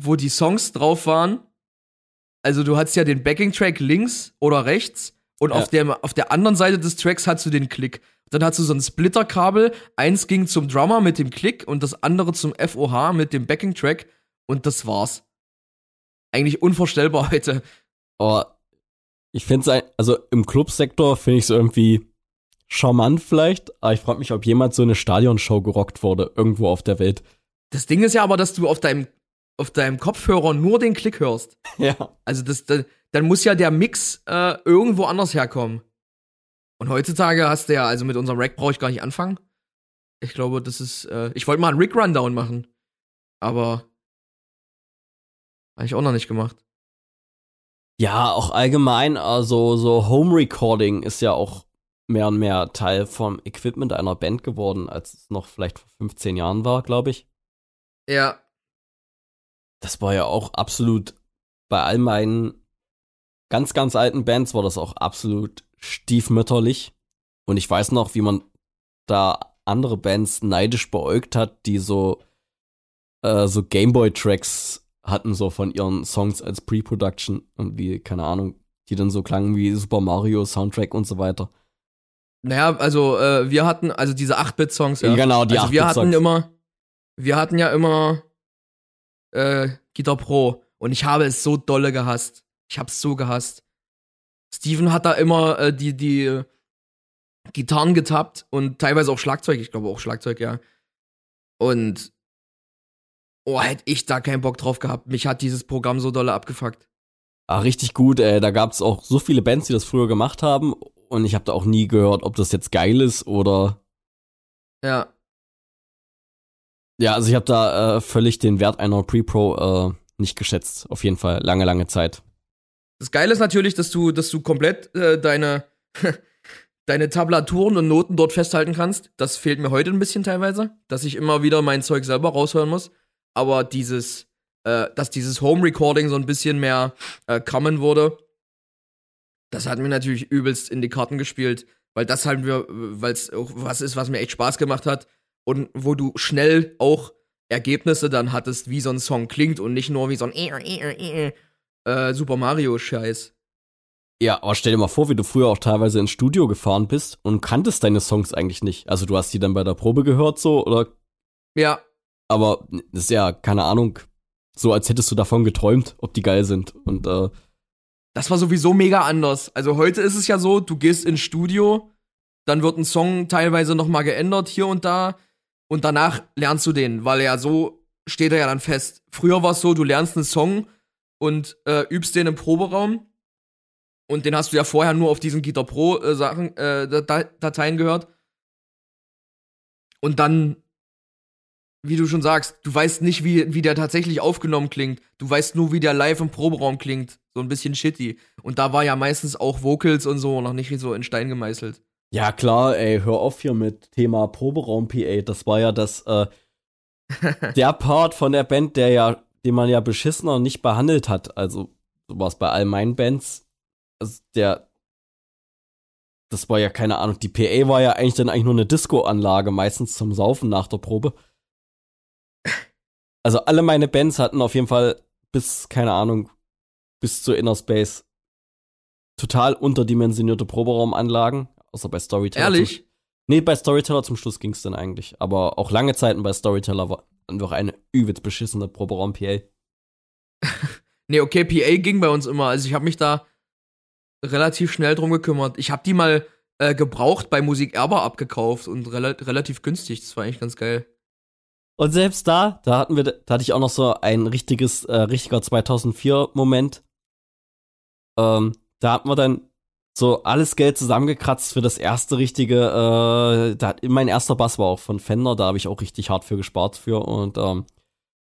wo die Songs drauf waren. Also du hattest ja den Backing-Track links oder rechts und ja. auf, der, auf der anderen Seite des Tracks hast du den Klick. Dann hast du so ein Splitterkabel. Eins ging zum Drummer mit dem Klick und das andere zum FOH mit dem Backing-Track. Und das war's. Eigentlich unvorstellbar [LAUGHS] heute. Oh, ich finde es, also im Clubsektor finde ich es irgendwie charmant vielleicht, aber ich frage mich, ob jemand so eine Stadionshow gerockt wurde, irgendwo auf der Welt. Das Ding ist ja aber, dass du auf deinem, auf deinem Kopfhörer nur den Klick hörst. [LAUGHS] Ja. Also das, das dann muss ja der Mix äh, irgendwo anders herkommen. Und heutzutage hast du ja, also mit unserem Rack brauche ich gar nicht anfangen. Ich glaube, das ist, äh, ich wollte mal einen Rick-Rundown machen. Aber habe ich auch noch nicht gemacht. Ja, auch allgemein, also so Home Recording ist ja auch mehr und mehr Teil vom Equipment einer Band geworden, als es noch vielleicht vor 15 Jahren war, glaube ich. Ja. Das war ja auch absolut bei all meinen ganz, ganz alten Bands war das auch absolut stiefmütterlich. Und ich weiß noch, wie man da andere Bands neidisch beäugt hat, die so, äh, so Gameboy-Tracks hatten, so von ihren Songs als Pre-Production und wie, keine Ahnung, die dann so klangen wie Super Mario Soundtrack und so weiter. Naja, also äh, wir hatten, also diese 8-Bit-Songs, ja. Genau, die also wir hatten immer, wir hatten ja immer äh, Guitar Pro und ich habe es so dolle gehasst. Ich hab's so gehasst. Steven hat da immer äh, die, die äh, Gitarren getappt und teilweise auch Schlagzeug, ich glaube auch Schlagzeug, ja. Und oh, hätte ich da keinen Bock drauf gehabt. Mich hat dieses Programm so dolle abgefuckt. Ah, richtig gut, ey. Da gab's auch so viele Bands, die das früher gemacht haben und ich habe da auch nie gehört, ob das jetzt geil ist oder. Ja. Ja, also ich habe da äh, völlig den Wert einer Pre-Pro äh, nicht geschätzt. Auf jeden Fall lange, lange Zeit. Das Geile ist natürlich, dass du, dass du komplett äh, deine, [LAUGHS] deine Tablaturen und Noten dort festhalten kannst. Das fehlt mir heute ein bisschen teilweise, dass ich immer wieder mein Zeug selber raushören muss. Aber dieses, äh, dass dieses Home Recording so ein bisschen mehr äh, kommen wurde, das hat mir natürlich übelst in die Karten gespielt, weil das halt wir, weil es was ist, was mir echt Spaß gemacht hat und wo du schnell auch Ergebnisse dann hattest, wie so ein Song klingt und nicht nur wie so ein äh, Super Mario Scheiß. Ja, aber stell dir mal vor, wie du früher auch teilweise ins Studio gefahren bist und kanntest deine Songs eigentlich nicht. Also du hast die dann bei der Probe gehört so oder Ja. Aber das ist ja keine Ahnung, so als hättest du davon geträumt, ob die geil sind und äh das war sowieso mega anders. Also heute ist es ja so, du gehst ins Studio, dann wird ein Song teilweise noch mal geändert hier und da und danach lernst du den, weil ja so steht er ja dann fest. Früher war es so, du lernst einen Song und äh, übst den im Proberaum und den hast du ja vorher nur auf diesen Guitar Pro äh, Sachen äh, Dateien gehört. Und dann wie du schon sagst, du weißt nicht, wie, wie der tatsächlich aufgenommen klingt. Du weißt nur, wie der live im Proberaum klingt. So ein bisschen shitty. Und da war ja meistens auch Vocals und so noch nicht so in Stein gemeißelt. Ja, klar, ey, hör auf hier mit Thema Proberaum PA. Das war ja das, äh, [LAUGHS] der Part von der Band, der ja, den man ja beschissener nicht behandelt hat. Also, so war es bei all meinen Bands. Also, der, das war ja keine Ahnung, die PA war ja eigentlich dann eigentlich nur eine Disco-Anlage, meistens zum Saufen nach der Probe. [LAUGHS] Also alle meine Bands hatten auf jeden Fall bis, keine Ahnung, bis zu Inner Space total unterdimensionierte Proberaumanlagen, außer bei Storyteller. Ehrlich? Zum, nee, bei Storyteller zum Schluss ging's dann eigentlich. Aber auch lange Zeiten bei Storyteller war einfach eine übelst beschissene Proberaum-PA. [LAUGHS] nee, okay, PA ging bei uns immer. Also ich habe mich da relativ schnell drum gekümmert. Ich habe die mal äh, gebraucht bei Musik Erber abgekauft und rel relativ günstig. Das war eigentlich ganz geil. Und selbst da, da hatten wir, da hatte ich auch noch so ein richtiges, äh, richtiger 2004-Moment. Ähm, da hatten wir dann so alles Geld zusammengekratzt für das erste richtige, äh, da, mein erster Bass war auch von Fender, da habe ich auch richtig hart für gespart für und ähm,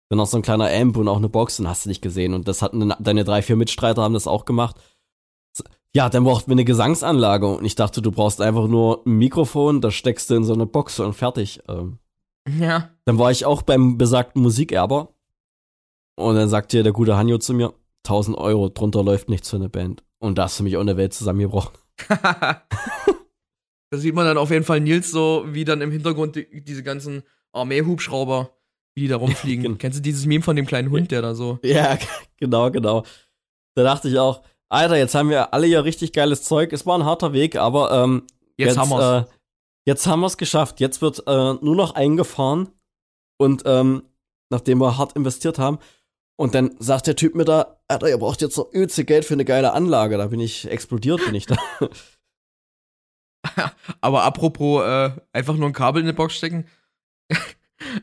dann noch so ein kleiner Amp und auch eine Box und hast du nicht gesehen und das hatten deine drei, vier Mitstreiter haben das auch gemacht. Ja, dann brauchten wir eine Gesangsanlage und ich dachte, du brauchst einfach nur ein Mikrofon, das steckst du in so eine Box und fertig. Ähm, ja. Dann war ich auch beim besagten Musikerber. Und dann sagte der gute Hanjo zu mir, 1000 Euro, drunter läuft nichts für eine Band. Und da hast du mich auch eine Welt zusammengebrochen. [LAUGHS] [LAUGHS] da sieht man dann auf jeden Fall Nils so, wie dann im Hintergrund die, diese ganzen Armeehubschrauber, wie die da rumfliegen. Ja, genau. Kennst du dieses Meme von dem kleinen Hund, der da so. Ja, [LAUGHS] genau, genau. Da dachte ich auch, Alter, jetzt haben wir alle ja richtig geiles Zeug. Es war ein harter Weg, aber ähm, Jetzt, haben wir's. Äh, jetzt haben wir es geschafft. Jetzt wird äh, nur noch eingefahren. Und ähm, nachdem wir hart investiert haben, und dann sagt der Typ mir da, Alter, ihr braucht jetzt noch übelste Geld für eine geile Anlage. Da bin ich explodiert, bin ich da. [LAUGHS] Aber apropos äh, einfach nur ein Kabel in eine Box stecken. [LAUGHS]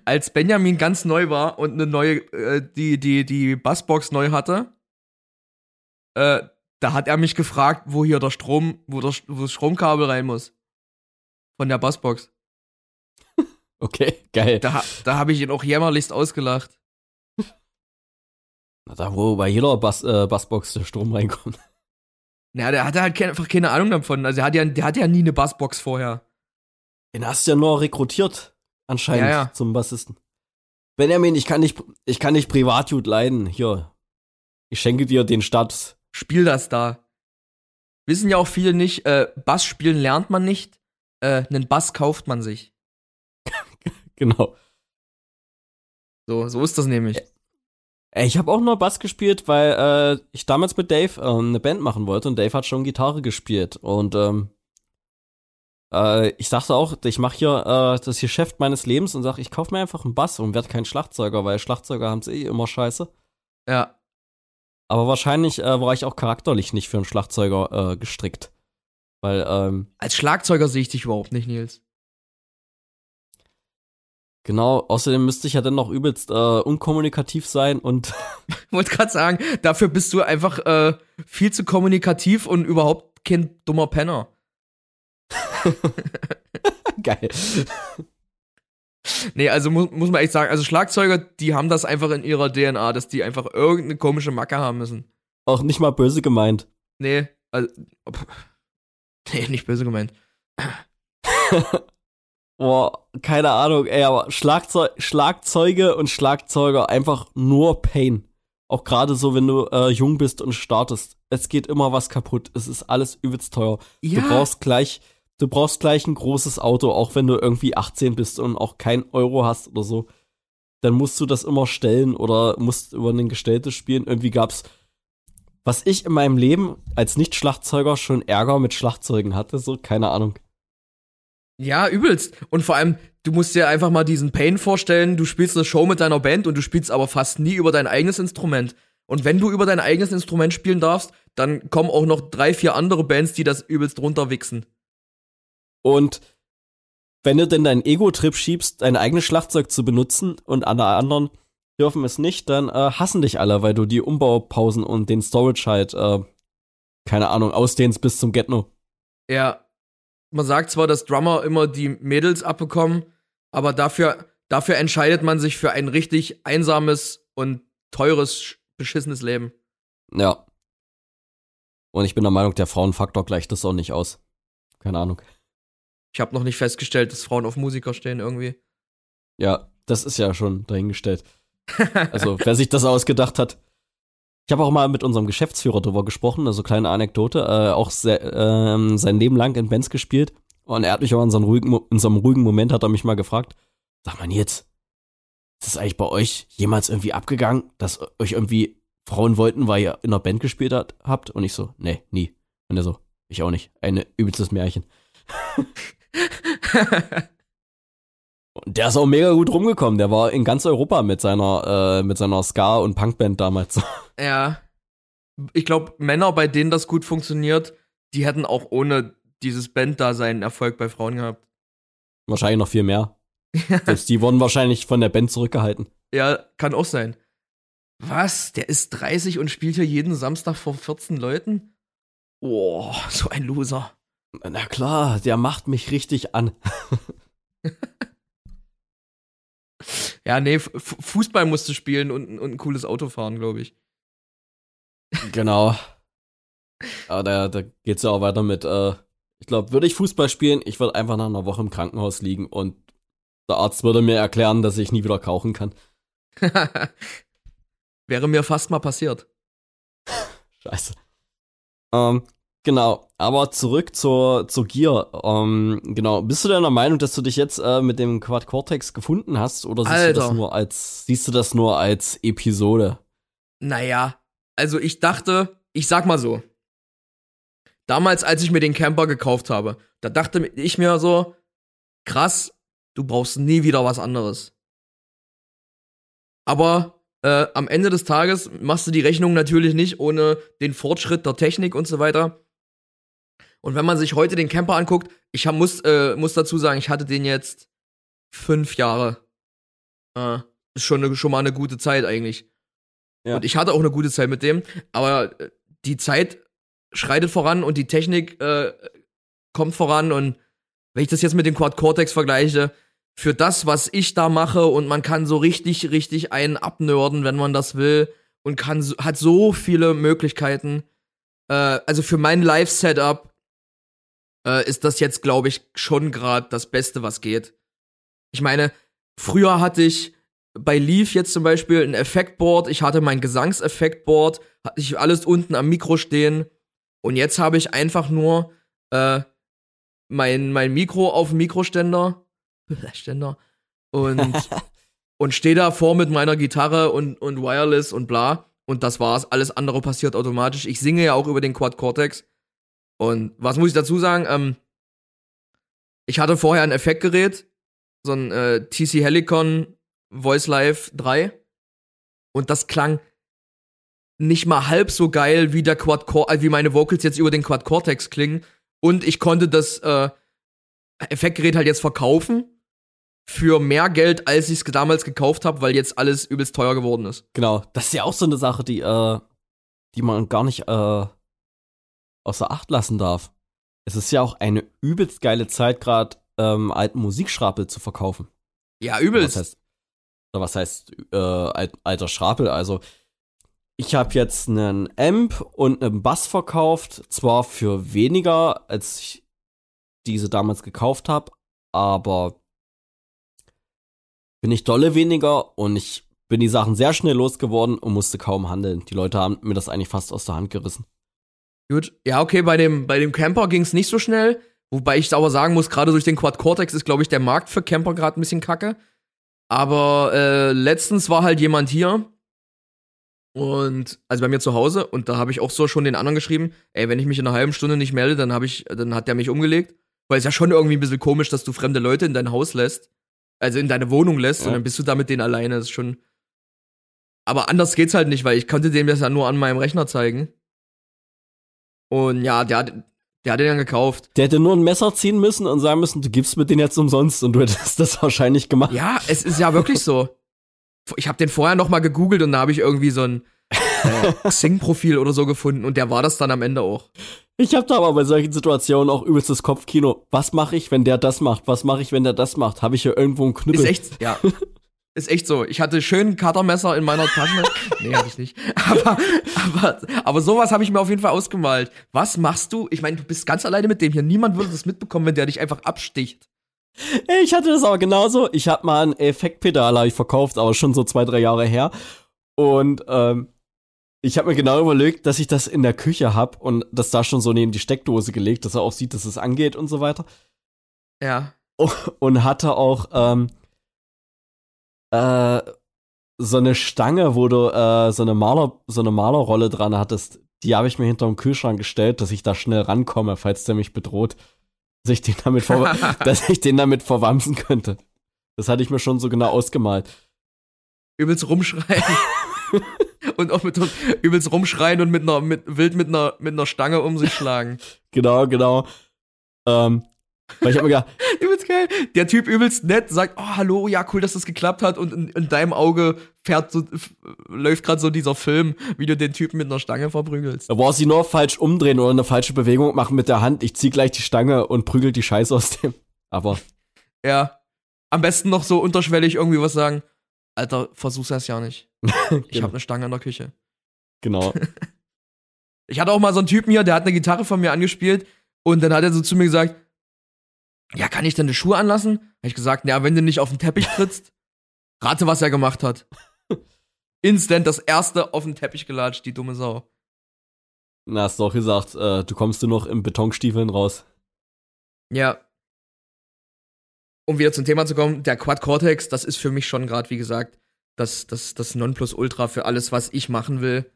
Als Benjamin ganz neu war und eine neue, äh, die, die, die Bassbox neu hatte, äh, da hat er mich gefragt, wo hier der Strom, wo, der, wo das Stromkabel rein muss. Von der Bassbox. [LAUGHS] Okay, geil. Da, da habe ich ihn auch jämmerlichst ausgelacht. Na, da, wo bei jeder Bass, äh, Bassbox der Strom reinkommt. [LAUGHS] Naja, der hatte halt keine, einfach keine Ahnung davon. Also, der hat ja, der hatte ja nie eine Bassbox vorher. Den hast du ja nur rekrutiert, anscheinend, Ja, ja. zum Bassisten. Benjamin, ich kann nicht, ich kann nicht Privatjud leiden. Hier. Ich schenke dir den Status. Spiel das da. Wissen ja auch viele nicht, äh, Bass spielen lernt man nicht, äh, einen Bass kauft man sich. [LAUGHS] Genau. So, so ist das nämlich. Ich habe auch nur Bass gespielt, weil äh, ich damals mit Dave ähm, eine Band machen wollte und Dave hat schon Gitarre gespielt. Und ähm, äh, ich dachte auch, ich mache hier äh, das Geschäft meines Lebens und sage, ich kaufe mir einfach einen Bass und werde kein Schlagzeuger, weil Schlagzeuger haben's eh immer scheiße. Ja. Aber wahrscheinlich äh, war ich auch charakterlich nicht für einen Schlagzeuger äh, gestrickt. Weil, ähm, Als Schlagzeuger sehe ich dich überhaupt nicht, Nils. Genau, außerdem müsste ich ja dann noch übelst äh, unkommunikativ sein und [LAUGHS] Wollte gerade sagen, dafür bist du einfach äh, viel zu kommunikativ und überhaupt kein dummer Penner. [LAUGHS] geil. Nee, also mu muss man echt sagen, also Schlagzeuger, die haben das einfach in ihrer DNA, dass die einfach irgendeine komische Macke haben müssen. Auch nicht mal böse gemeint. Nee, also. pff. Nee, nicht böse gemeint. [LAUGHS] Boah, keine Ahnung, ey, aber Schlagzeug, Schlagzeuge und Schlagzeuger einfach nur Pain. Auch gerade so, wenn du äh, jung bist und startest. Es geht immer was kaputt. Es ist alles übelst teuer. Ja. Du brauchst gleich, du brauchst gleich ein großes Auto, auch wenn du irgendwie 18 bist und auch kein Euro hast oder so. Dann musst du das immer stellen oder musst über ein gestelltes spielen. Irgendwie gab's, was ich in meinem Leben als Nicht-Schlagzeuger schon Ärger mit Schlagzeugen hatte, so, keine Ahnung. Ja, übelst. Und vor allem, du musst dir einfach mal diesen Pain vorstellen, du spielst eine Show mit deiner Band und du spielst aber fast nie über dein eigenes Instrument. Und wenn du über dein eigenes Instrument spielen darfst, dann kommen auch noch drei, vier andere Bands, die das übelst runterwichsen. Und wenn du denn deinen Ego-Trip schiebst, dein eigenes Schlagzeug zu benutzen und alle anderen dürfen es nicht, dann äh, hassen dich alle, weil du die Umbaupausen und den Storage halt, äh, keine Ahnung, ausdehnst bis zum Get-No. Ja. Man sagt zwar, dass Drummer immer die Mädels abbekommen, aber dafür, dafür entscheidet man sich für ein richtig einsames und teures, sch- beschissenes Leben. Ja. Und ich bin der Meinung, der Frauenfaktor gleicht das auch nicht aus. Keine Ahnung. Ich habe noch nicht festgestellt, dass Frauen auf Musiker stehen irgendwie. Ja, das ist ja schon dahingestellt. [LAUGHS] Also, wer sich das ausgedacht hat. Ich habe auch mal mit unserem Geschäftsführer drüber gesprochen, also kleine Anekdote, äh, auch sehr, ähm, sein Leben lang in Bands gespielt. Und er hat mich auch in so einem ruhigen, in so einem ruhigen Moment hat er mich mal gefragt, sag mal jetzt, ist das eigentlich bei euch jemals irgendwie abgegangen, dass euch irgendwie Frauen wollten, weil ihr in einer Band gespielt hat, habt? Und ich so, nee, nie. Und er so, ich auch nicht. Ein übelstes Märchen. [LAUGHS] Und der ist auch mega gut rumgekommen. Der war in ganz Europa mit seiner, äh, mit seiner Ska- und Punkband damals. [LAUGHS] Ja. Ich glaube, Männer, bei denen das gut funktioniert, die hätten auch ohne dieses Band-Dasein Erfolg bei Frauen gehabt. wahrscheinlich noch viel mehr. [LAUGHS] Selbst die wurden wahrscheinlich von der Band zurückgehalten. Ja, kann auch sein. Was? Der ist 30 und spielt hier jeden Samstag vor 14 Leuten? Boah, so ein Loser. Na klar, der macht mich richtig an. [LAUGHS] Ja, nee, F Fußball musst du spielen und, und ein cooles Auto fahren, glaube ich. Genau. Aber da, da geht's ja auch weiter mit, äh, ich glaube, würde ich Fußball spielen, ich würde einfach nach einer Woche im Krankenhaus liegen und der Arzt würde mir erklären, dass ich nie wieder rauchen kann. [LAUGHS] Wäre mir fast mal passiert. [LAUGHS] Scheiße. Ähm, genau, aber zurück zur, zur Gear. Ähm, genau, bist du der Meinung, dass du dich jetzt äh, mit dem Quad Cortex gefunden hast oder siehst Alter. du das nur als siehst du das nur als Episode? Naja, also ich dachte, ich sag mal so. Damals, als ich mir den Camper gekauft habe, da dachte ich mir so, krass, du brauchst nie wieder was anderes. Aber äh, am Ende des Tages machst du die Rechnung natürlich nicht ohne den Fortschritt der Technik und so weiter. Und wenn man sich heute den Camper anguckt, ich hab, muss, äh, muss dazu sagen, ich hatte den jetzt fünf Jahre. Äh, ist schon, eine, schon mal eine gute Zeit eigentlich. Ja. Und ich hatte auch eine gute Zeit mit dem, aber äh, die Zeit schreitet voran und die Technik äh, kommt voran und wenn ich das jetzt mit dem Quad Cortex vergleiche, für das, was ich da mache und man kann so richtig, richtig einen abnörden, wenn man das will und kann, hat so viele Möglichkeiten. Äh, also für mein Live-Setup äh, ist das jetzt, glaube ich, schon gerade das Beste, was geht. Ich meine, früher hatte ich bei Leaf jetzt zum Beispiel ein Effektboard, ich hatte mein Gesangseffektboard, hatte ich alles unten am Mikro stehen und jetzt habe ich einfach nur äh, mein, mein Mikro auf dem Mikroständer [LAUGHS] Ständer und [LAUGHS] und stehe da vor mit meiner Gitarre und und Wireless und bla und das war's. Alles andere passiert automatisch. Ich singe ja auch über den Quad Cortex und was muss ich dazu sagen? Ähm, ich hatte vorher ein Effektgerät, so ein äh, TC Helicon Voice Live 3 und das klang nicht mal halb so geil wie der Quad äh, wie meine Vocals jetzt über den Quad Cortex klingen und ich konnte das äh, Effektgerät halt jetzt verkaufen für mehr Geld, als ich es damals gekauft habe, weil jetzt alles übelst teuer geworden ist. Genau, das ist ja auch so eine Sache, die, äh, die man gar nicht äh, außer Acht lassen darf. Es ist ja auch eine übelst geile Zeit, gerade ähm, alten Musikschrapel zu verkaufen. Ja, übelst. Was heißt, oder was heißt äh, alt, alter Schrapel? Also, ich habe jetzt einen Amp und einen Bass verkauft, zwar für weniger, als ich diese damals gekauft habe, aber bin ich dolle weniger und ich bin die Sachen sehr schnell losgeworden und musste kaum handeln. Die Leute haben mir das eigentlich fast aus der Hand gerissen. Gut. Ja, okay, bei dem, bei dem Camper ging es nicht so schnell. Wobei ich aber sagen muss, gerade durch den Quad Cortex ist, glaube ich, der Markt für Camper gerade ein bisschen kacke. Aber äh, letztens war halt jemand hier und also bei mir zu Hause und da habe ich auch so schon den anderen geschrieben, ey, wenn ich mich in einer halben Stunde nicht melde, dann habe ich, dann hat der mich umgelegt, weil es ja schon irgendwie ein bisschen komisch, dass du fremde Leute in dein Haus lässt, also in deine Wohnung lässt Ja. und dann bist du da mit denen alleine, das ist schon. Aber anders geht's halt nicht, weil ich konnte dem das ja nur an meinem Rechner zeigen. Und ja, der hat, der hat den dann gekauft. Der hätte nur ein Messer ziehen müssen und sagen müssen, du gibst mir den jetzt umsonst und du hättest [LAUGHS] das wahrscheinlich gemacht. Ja, es ist ja wirklich so. Ich habe den vorher noch mal gegoogelt und da habe ich irgendwie so ein äh, Xing-Profil oder so gefunden und der war das dann am Ende auch. Ich habe da aber bei solchen Situationen auch übelstes Kopfkino. Was mache ich, wenn der das macht? Was mache ich, wenn der das macht? Habe ich hier irgendwo einen Knüppel? Ist echt, ja. [LAUGHS] Ist echt so. Ich hatte schön ein Cuttermesser in meiner Tasche. [LAUGHS] nee, hatte ich nicht. Aber, aber, aber sowas habe ich mir auf jeden Fall ausgemalt. Was machst du? Ich meine, du bist ganz alleine mit dem hier. Niemand würde das mitbekommen, wenn der dich einfach absticht. Ich hatte das aber genauso. Ich habe mal ein Effektpedal hab ich verkauft, aber schon so zwei, drei Jahre her. Und ähm, ich habe mir genau überlegt, dass ich das in der Küche hab und das da schon so neben die Steckdose gelegt, dass er auch sieht, dass es angeht und so weiter. Ja. Und hatte auch ähm, äh, so eine Stange, wo du äh, so eine Maler, so eine Malerrolle dran hattest. Die habe ich mir hinter dem Kühlschrank gestellt, dass ich da schnell rankomme, falls der mich bedroht. Dass ich den damit, [LAUGHS] dass ich den damit verwanzen könnte. Das hatte ich mir schon so genau ausgemalt. übelst rumschreien. [LAUGHS] und auch mit übelst rumschreien und mit einer, mit, wild mit einer, mit einer Stange um sich schlagen. Genau, genau. Ähm, weil ich habe mir gedacht, [LAUGHS] übelst geil. Der Typ übelst nett, sagt, oh, hallo, ja, cool, dass das geklappt hat. Und in, in deinem Auge fährt so, läuft gerade so dieser Film, wie du den Typen mit einer Stange verprügelst. da war sie nur falsch umdrehen oder eine falsche Bewegung machen mit der Hand. Ich zieh gleich die Stange und prügel die Scheiße aus dem. [LAUGHS] Aber Ja. Am besten noch so unterschwellig irgendwie was sagen. Alter, versuch's erst ja nicht. [LAUGHS] Ich Genau. hab eine Stange in der Küche. genau. Ich hatte auch mal so einen Typen hier, der hat eine Gitarre von mir angespielt und dann hat er so zu mir gesagt, ja, kann ich denn die Schuhe anlassen? Hab ich gesagt, ja, wenn du nicht auf den Teppich trittst, rate, was er gemacht hat. [LAUGHS] Instant das erste auf den Teppich gelatscht, die dumme Sau. Na, hast du auch gesagt, äh, du kommst nur noch in Betonstiefeln raus. Ja. Um wieder zum Thema zu kommen, der Quad Cortex, das ist für mich schon gerade, wie gesagt, das, das, das Nonplusultra für alles, was ich machen will.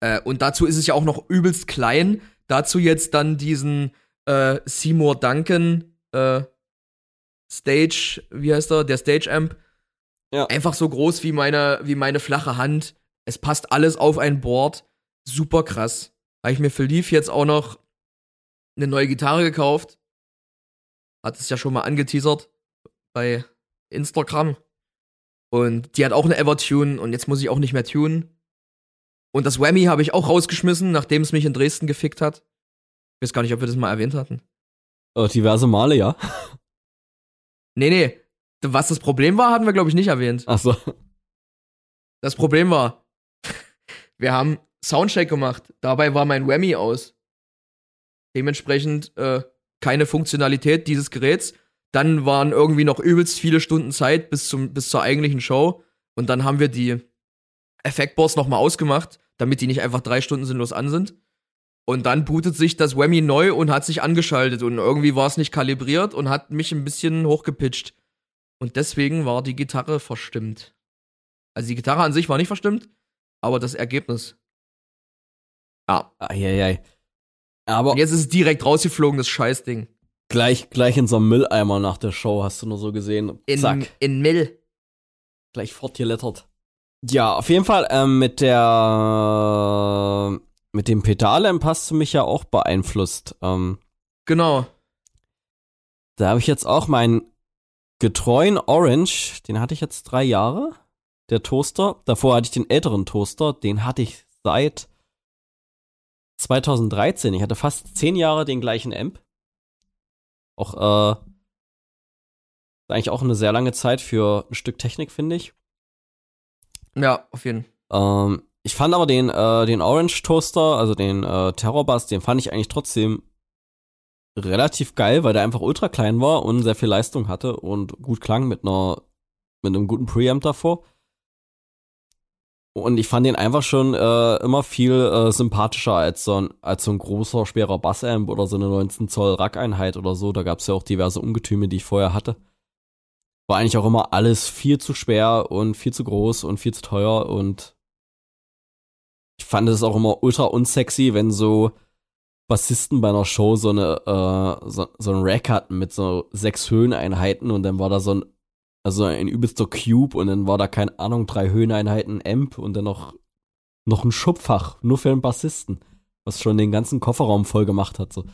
Äh, und dazu ist es ja auch noch übelst klein. Dazu jetzt dann diesen äh, Seymour Duncan äh, Stage, wie heißt er? Der Stage Amp. Ja. Einfach so groß wie meine, wie meine flache Hand. Es passt alles auf ein Board. Super krass. Habe ich mir für Leaf jetzt auch noch eine neue Gitarre gekauft. Hat es ja schon mal angeteasert bei Instagram. Und die hat auch eine Evertune und jetzt muss ich auch nicht mehr tunen. Und das Whammy habe ich auch rausgeschmissen, nachdem es mich in Dresden gefickt hat. Ich weiß gar nicht, ob wir das mal erwähnt hatten. Äh, diverse Male, ja. Nee, nee. Was das Problem war, hatten wir, glaube ich, nicht erwähnt. Achso. Das Problem war, wir haben Soundcheck gemacht. Dabei war mein Whammy aus. Dementsprechend äh, keine Funktionalität dieses Geräts. Dann waren irgendwie noch übelst viele Stunden Zeit bis, zum, bis zur eigentlichen Show. Und dann haben wir die Effektboards nochmal ausgemacht, damit die nicht einfach drei Stunden sinnlos an sind. Und dann bootet sich das Whammy neu und hat sich angeschaltet. Und irgendwie war es nicht kalibriert und hat mich ein bisschen hochgepitcht. Und deswegen war die Gitarre verstimmt. Also die Gitarre an sich war nicht verstimmt, aber das Ergebnis. Ja. Eieiei. Aber Und jetzt ist es direkt rausgeflogen, das Scheißding. gleich, gleich in so einem Mülleimer nach der Show hast du nur so gesehen. In, Zack. in Mill. Gleich fortgelettert. Ja, auf jeden Fall ähm, mit der mit dem Pedalamp hast du mich ja auch beeinflusst. Ähm, Genau. da habe ich jetzt auch meinen getreuen Orange, den hatte ich jetzt drei Jahre, der Toaster. Davor hatte ich den älteren Toaster, den hatte ich seit 2013. Ich hatte fast zehn Jahre den gleichen Amp. Auch, äh, eigentlich auch eine sehr lange Zeit für ein Stück Technik, finde ich. Ja, auf jeden Fall. Ähm, ich fand aber den, äh, den Orange Toaster, also den äh, Terror Bus, den fand ich eigentlich trotzdem relativ geil, weil der einfach ultra klein war und sehr viel Leistung hatte und gut klang mit einer mit einem guten Preamp davor. Und ich fand den einfach schon äh, immer viel äh, sympathischer als so, ein, als so ein großer, schwerer Bassamp oder so eine 19 Zoll Rack-Einheit oder so. Da gab es ja auch diverse Ungetüme, die ich vorher hatte. War eigentlich auch immer alles viel zu schwer und viel zu groß und viel zu teuer und ich fand es auch immer ultra unsexy, wenn so Bassisten bei einer Show so eine äh, so, so ein Rack hatten mit so sechs Höheneinheiten und dann war da so ein also ein übelster Cube und dann war da keine Ahnung drei Höheneinheiten Amp und dann noch noch ein Schubfach nur für einen Bassisten, was schon den ganzen Kofferraum voll gemacht hat so.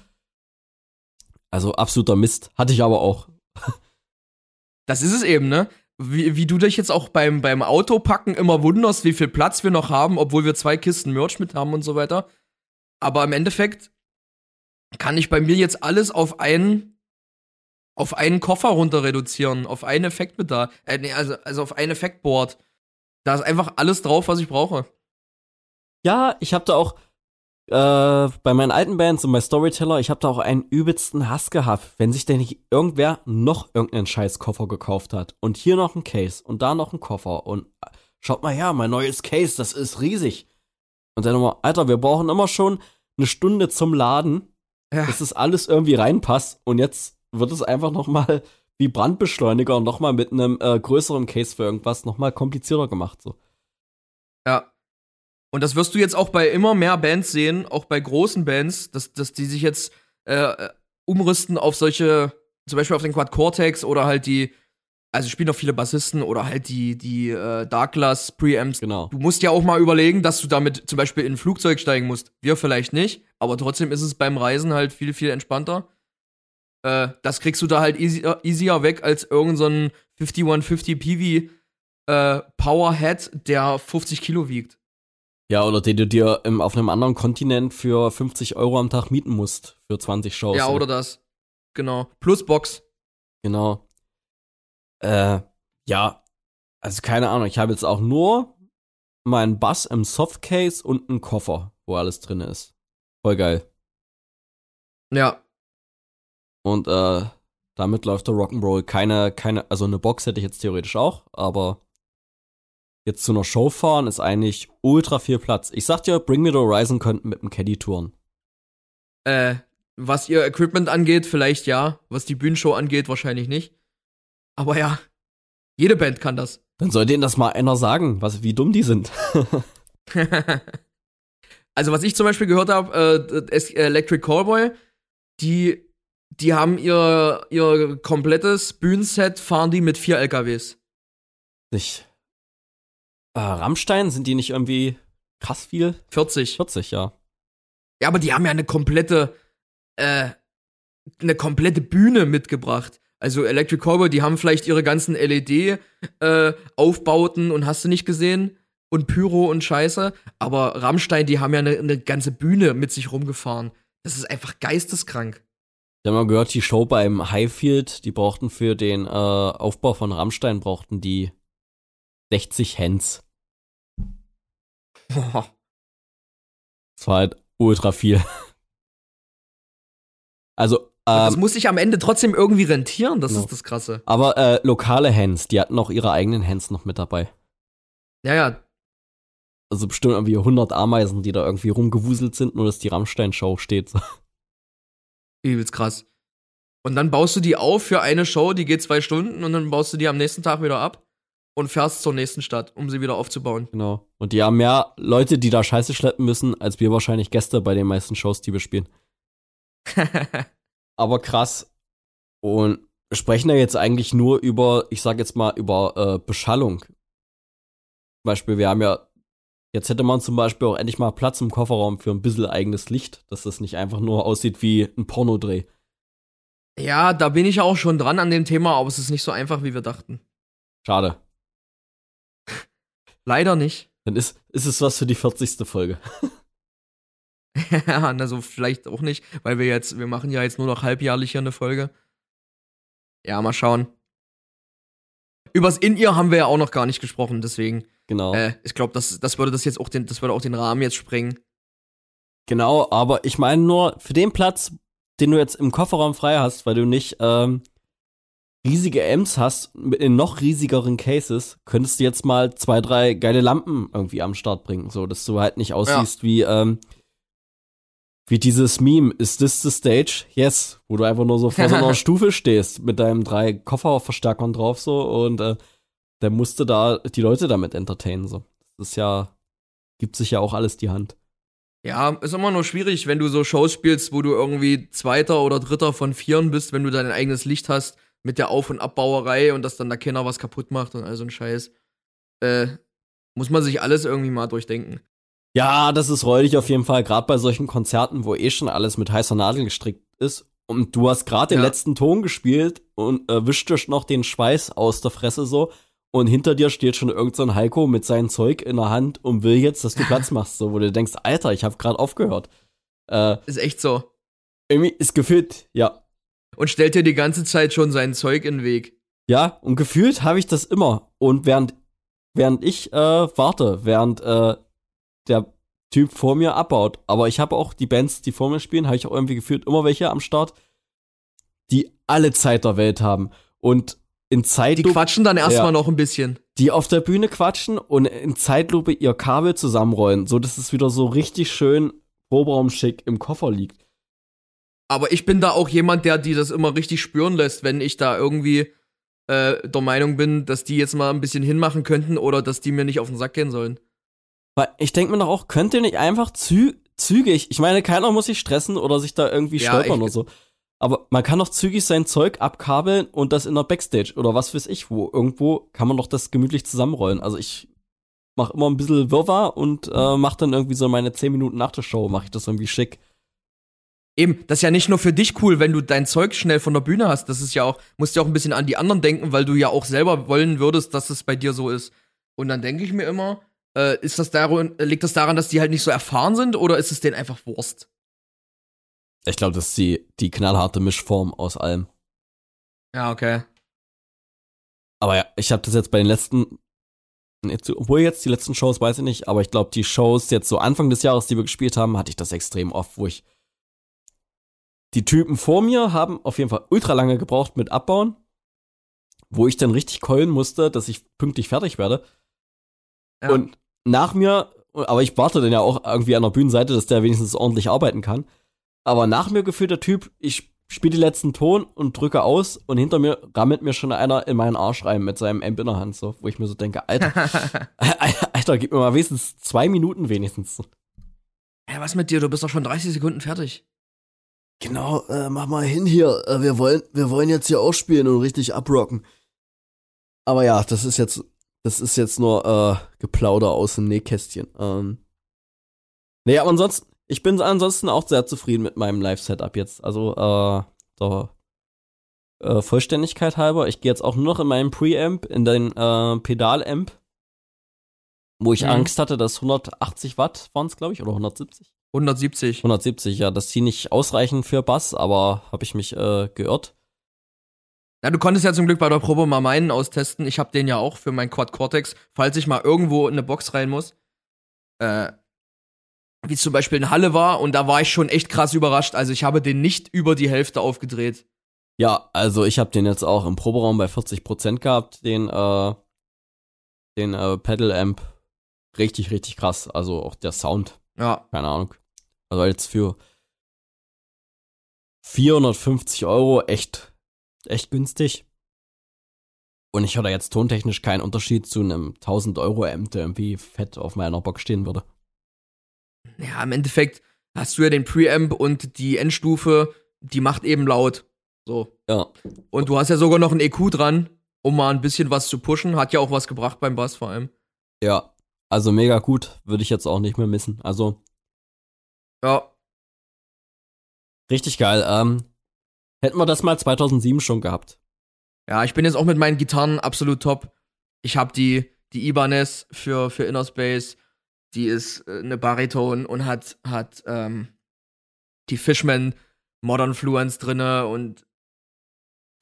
Also absoluter Mist, hatte ich aber auch. Das ist es eben, ne? Wie, wie du dich jetzt auch beim, beim Autopacken immer wunderst, wie viel Platz wir noch haben, obwohl wir zwei Kisten Merch mit haben und so weiter. Aber im Endeffekt kann ich bei mir jetzt alles auf einen auf einen Koffer runter reduzieren, auf einen Effektbedarf, äh, nee, also, also auf ein Effektboard. Da ist einfach alles drauf, was ich brauche. Ja, ich habe da auch äh, bei meinen alten Bands und bei Storyteller, ich habe da auch einen übelsten Hass gehabt, wenn sich denn nicht irgendwer noch irgendeinen scheiß Koffer gekauft hat und hier noch ein Case und da noch ein Koffer und äh, schaut mal her, mein neues Case, das ist riesig. Und dann nochmal, Alter, wir brauchen immer schon eine Stunde zum Laden, Ja. dass das alles irgendwie reinpasst und jetzt wird es einfach nochmal wie Brandbeschleuniger und nochmal mit einem äh, größeren Case für irgendwas nochmal komplizierter gemacht. So. Ja. Und das wirst du jetzt auch bei immer mehr Bands sehen, auch bei großen Bands, dass, dass die sich jetzt äh, äh, umrüsten auf solche, zum Beispiel auf den Quad Cortex oder halt die, also spielen auch viele Bassisten oder halt die, die äh, Darkglass Preamps. Genau. Du musst ja auch mal überlegen, dass du damit zum Beispiel in ein Flugzeug steigen musst. Wir vielleicht nicht, aber trotzdem ist es beim Reisen halt viel, viel entspannter. Äh, das kriegst du da halt easier, easier weg als irgendein so ein 5150 PV äh, Powerhead, der 50 Kilo wiegt. Ja, oder den du dir im, auf einem anderen Kontinent für 50 Euro am Tag mieten musst. Für 20 Shows. Ja, oder das. Genau. Plus Box. Genau. Äh, ja. Also keine Ahnung. Ich habe jetzt auch nur meinen Bass im Softcase und einen Koffer, wo alles drin ist. Voll geil. Ja. Und äh, damit läuft der Rock'n'Roll. Keine, keine, also eine Box hätte ich jetzt theoretisch auch, aber jetzt zu einer Show fahren ist eigentlich ultra viel Platz. Ich sag dir, Bring Me the Horizon könnten mit dem Caddy touren. Äh, was ihr Equipment angeht, vielleicht ja. Was die Bühnenshow angeht, wahrscheinlich nicht. Aber ja, jede Band kann das. [LAUGHS] Dann soll denen das mal einer sagen, was, wie dumm die sind. also, was ich zum Beispiel gehört habe, äh, Electric Callboy, die, die haben ihr, ihr komplettes Bühnenset, fahren die mit vier LKWs. Nicht. Äh, Rammstein, sind die nicht irgendwie krass viel? 40. 40, ja. Ja, aber die haben ja eine komplette, äh, eine komplette Bühne mitgebracht. Also Electric Cowboy, die haben vielleicht ihre ganzen LED-Aufbauten äh, und hast du nicht gesehen und Pyro und Scheiße. Aber Rammstein, die haben ja eine, eine ganze Bühne mit sich rumgefahren. Das ist einfach geisteskrank. Ich habe mal gehört, die Show beim Highfield, die brauchten für den äh, Aufbau von Rammstein brauchten die 60 Hands. Boah. Das war halt ultra viel. Also das ähm, muss sich am Ende trotzdem irgendwie rentieren, das no. ist das Krasse. Aber äh, lokale Hands, die hatten auch ihre eigenen Hands noch mit dabei. Ja, ja. Also bestimmt irgendwie 100 Ameisen, die da irgendwie rumgewuselt sind, nur dass die Rammstein-Show steht. [LAUGHS] Übelst krass. Und dann baust du die auf für eine Show, die geht zwei Stunden und dann baust du die am nächsten Tag wieder ab und fährst zur nächsten Stadt, um sie wieder aufzubauen. Genau. Und die haben mehr Leute, die da Scheiße schleppen müssen, als wir wahrscheinlich Gäste bei den meisten Shows, die wir spielen. [LAUGHS] aber krass. Und sprechen ja jetzt eigentlich nur über, ich sag jetzt mal, über äh, Beschallung. Zum Beispiel, wir haben ja, jetzt hätte man zum Beispiel auch endlich mal Platz im Kofferraum für ein bisschen eigenes Licht, dass das nicht einfach nur aussieht wie ein Pornodreh. Ja, da bin ich auch schon dran an dem Thema, aber es ist nicht so einfach, wie wir dachten. Schade. Leider nicht. [LAUGHS] Dann ist, ist es was für die 40. Folge. [LAUGHS] ja, also vielleicht auch nicht, weil wir jetzt, wir machen ja jetzt nur noch halbjährlich hier eine Folge. Ja, mal schauen. Übers In-Ear haben wir ja auch noch gar nicht gesprochen, deswegen. Genau. Äh, ich glaube, das, das würde das jetzt auch den, das würde auch den Rahmen jetzt sprengen. Genau, aber ich meine nur, für den Platz, den du jetzt im Kofferraum frei hast, weil du nicht ähm, riesige Amps hast, in noch riesigeren Cases, könntest du jetzt mal zwei, drei geile Lampen irgendwie am Start bringen, so dass du halt nicht aussiehst ja. wie ähm, wie dieses Meme, ist this the stage? Yes, wo du einfach nur so vor so einer [LAUGHS] Stufe stehst mit deinem drei Kofferverstärkern drauf so und äh, der musste da die Leute damit entertainen so. Das ist ja gibt sich ja auch alles die Hand. Ja, ist immer nur schwierig, wenn du so Shows spielst, wo du irgendwie Zweiter oder Dritter von Vieren bist, wenn du dein eigenes Licht hast mit der Auf- und Abbauerei und dass dann da keiner was kaputt macht und all so ein Scheiß. Äh, muss man sich alles irgendwie mal durchdenken. Ja, das ist räudig auf jeden Fall, gerade bei solchen Konzerten, wo eh schon alles mit heißer Nadel gestrickt ist. Und du hast gerade den letzten Ton gespielt und äh, wischt noch den Schweiß aus der Fresse so. Und hinter dir steht schon irgendein so Heiko mit seinem Zeug in der Hand und will jetzt, dass du Platz [LAUGHS] machst, so, wo du denkst, Alter, ich habe gerade aufgehört. Äh, ist echt so. Irgendwie ist gefühlt, ja. Und stellt dir die ganze Zeit schon sein Zeug in den Weg. Ja, und gefühlt habe ich das immer. Und während, während ich äh, warte, während äh, der Typ vor mir abbaut. Aber ich habe auch die Bands, die vor mir spielen, habe ich auch irgendwie gefühlt immer welche am Start, die alle Zeit der Welt haben. Und in Zeitlupe. Die quatschen dann erstmal ja, noch ein bisschen. Die auf der Bühne quatschen und in Zeitlupe ihr Kabel zusammenrollen, so dass es wieder so richtig schön Proberaumschick im Koffer liegt. Aber ich bin da auch jemand, der die das immer richtig spüren lässt, wenn ich da irgendwie äh, der Meinung bin, dass die jetzt mal ein bisschen hinmachen könnten oder dass die mir nicht auf den Sack gehen sollen. Weil ich denke mir doch auch, könnt ihr nicht einfach zü zügig, ich meine, keiner muss sich stressen oder sich da irgendwie ja, stolpern oder so. Aber man kann doch zügig sein Zeug abkabeln und das in der Backstage oder was weiß ich wo. Irgendwo kann man doch das gemütlich zusammenrollen. Also ich mach immer ein bisschen Wirrwarr und äh, mach dann irgendwie so meine 10 Minuten nach der Show, mache ich das irgendwie schick. Eben, das ist ja nicht nur für dich cool, wenn du dein Zeug schnell von der Bühne hast. Das ist ja auch, musst ja auch ein bisschen an die anderen denken, weil du ja auch selber wollen würdest, dass es bei dir so ist. Und dann denke ich mir immer, äh, ist das daran, liegt das daran, dass die halt nicht so erfahren sind oder ist es denen einfach Wurst? Ich glaube, das ist die, die knallharte Mischform aus allem. Ja, okay. Aber ja, ich habe das jetzt bei den letzten, obwohl jetzt die letzten Shows weiß ich nicht, aber ich glaube, die Shows jetzt so Anfang des Jahres, die wir gespielt haben, hatte ich das extrem oft, wo ich die Typen vor mir haben auf jeden Fall ultra lange gebraucht mit Abbauen, wo ich dann richtig keulen musste, dass ich pünktlich fertig werde. Ja. Und nach mir, aber ich warte dann ja auch irgendwie an der Bühnenseite, dass der wenigstens ordentlich arbeiten kann. Aber nach mir gefühlt der Typ, ich spiele den letzten Ton und drücke aus und hinter mir rammelt mir schon einer in meinen Arsch rein mit seinem Amp in der Hand, so, wo ich mir so denke, Alter, [LAUGHS] [LAUGHS] Alter, gib mir mal wenigstens zwei Minuten wenigstens. Ja, was mit dir? Du bist doch schon 30 Sekunden fertig. Genau, äh, mach mal hin hier. Äh, wir wollen, wir wollen jetzt hier auch spielen und richtig abrocken. Aber ja, das ist jetzt, das ist jetzt nur äh, Geplauder aus dem Nähkästchen. Ähm, nee, aber ansonsten, ich bin ansonsten auch sehr zufrieden mit meinem Live-Setup jetzt. Also, äh, der äh, Vollständigkeit halber, ich gehe jetzt auch nur noch in meinen Preamp, in den äh, Pedalamp, wo ich mhm. Angst hatte, dass 180 Watt waren es, glaube ich, oder 170? 170. 170, ja, das ziehe nicht ausreichend für Bass, aber habe ich mich äh, geirrt. Ja, du konntest ja zum Glück bei der Probe mal meinen austesten. Ich habe den ja auch für mein Quad Cortex, falls ich mal irgendwo in eine Box rein muss. Äh, wie zum Beispiel in Halle war und da war ich schon echt krass überrascht. Also ich habe den nicht über die Hälfte aufgedreht. Ja, also ich habe den jetzt auch im Proberaum bei 40% gehabt, den, äh, den äh, Pedal Amp. Richtig, richtig krass. Also auch der Sound. Ja. Keine Ahnung. Also jetzt für 450 Euro echt, echt günstig. Und ich höre da jetzt tontechnisch keinen Unterschied zu einem 1000 Euro Amp, der irgendwie fett auf meiner Box stehen würde. Ja, im Endeffekt hast du ja den Preamp und die Endstufe, die macht eben laut. So. Ja. Und du hast ja sogar noch ein EQ dran, um mal ein bisschen was zu pushen. Hat ja auch was gebracht beim Bass vor allem. Ja. Also mega gut, würde ich jetzt auch nicht mehr missen. Also ja. Richtig geil. Ähm, hätten wir das mal 2007 schon gehabt. Ja, ich bin jetzt auch mit meinen Gitarren absolut top. Ich habe die, die Ibanez für, für Inner Space. Die ist äh, eine Bariton und hat, hat ähm, die Fishman Modern Fluence drinne und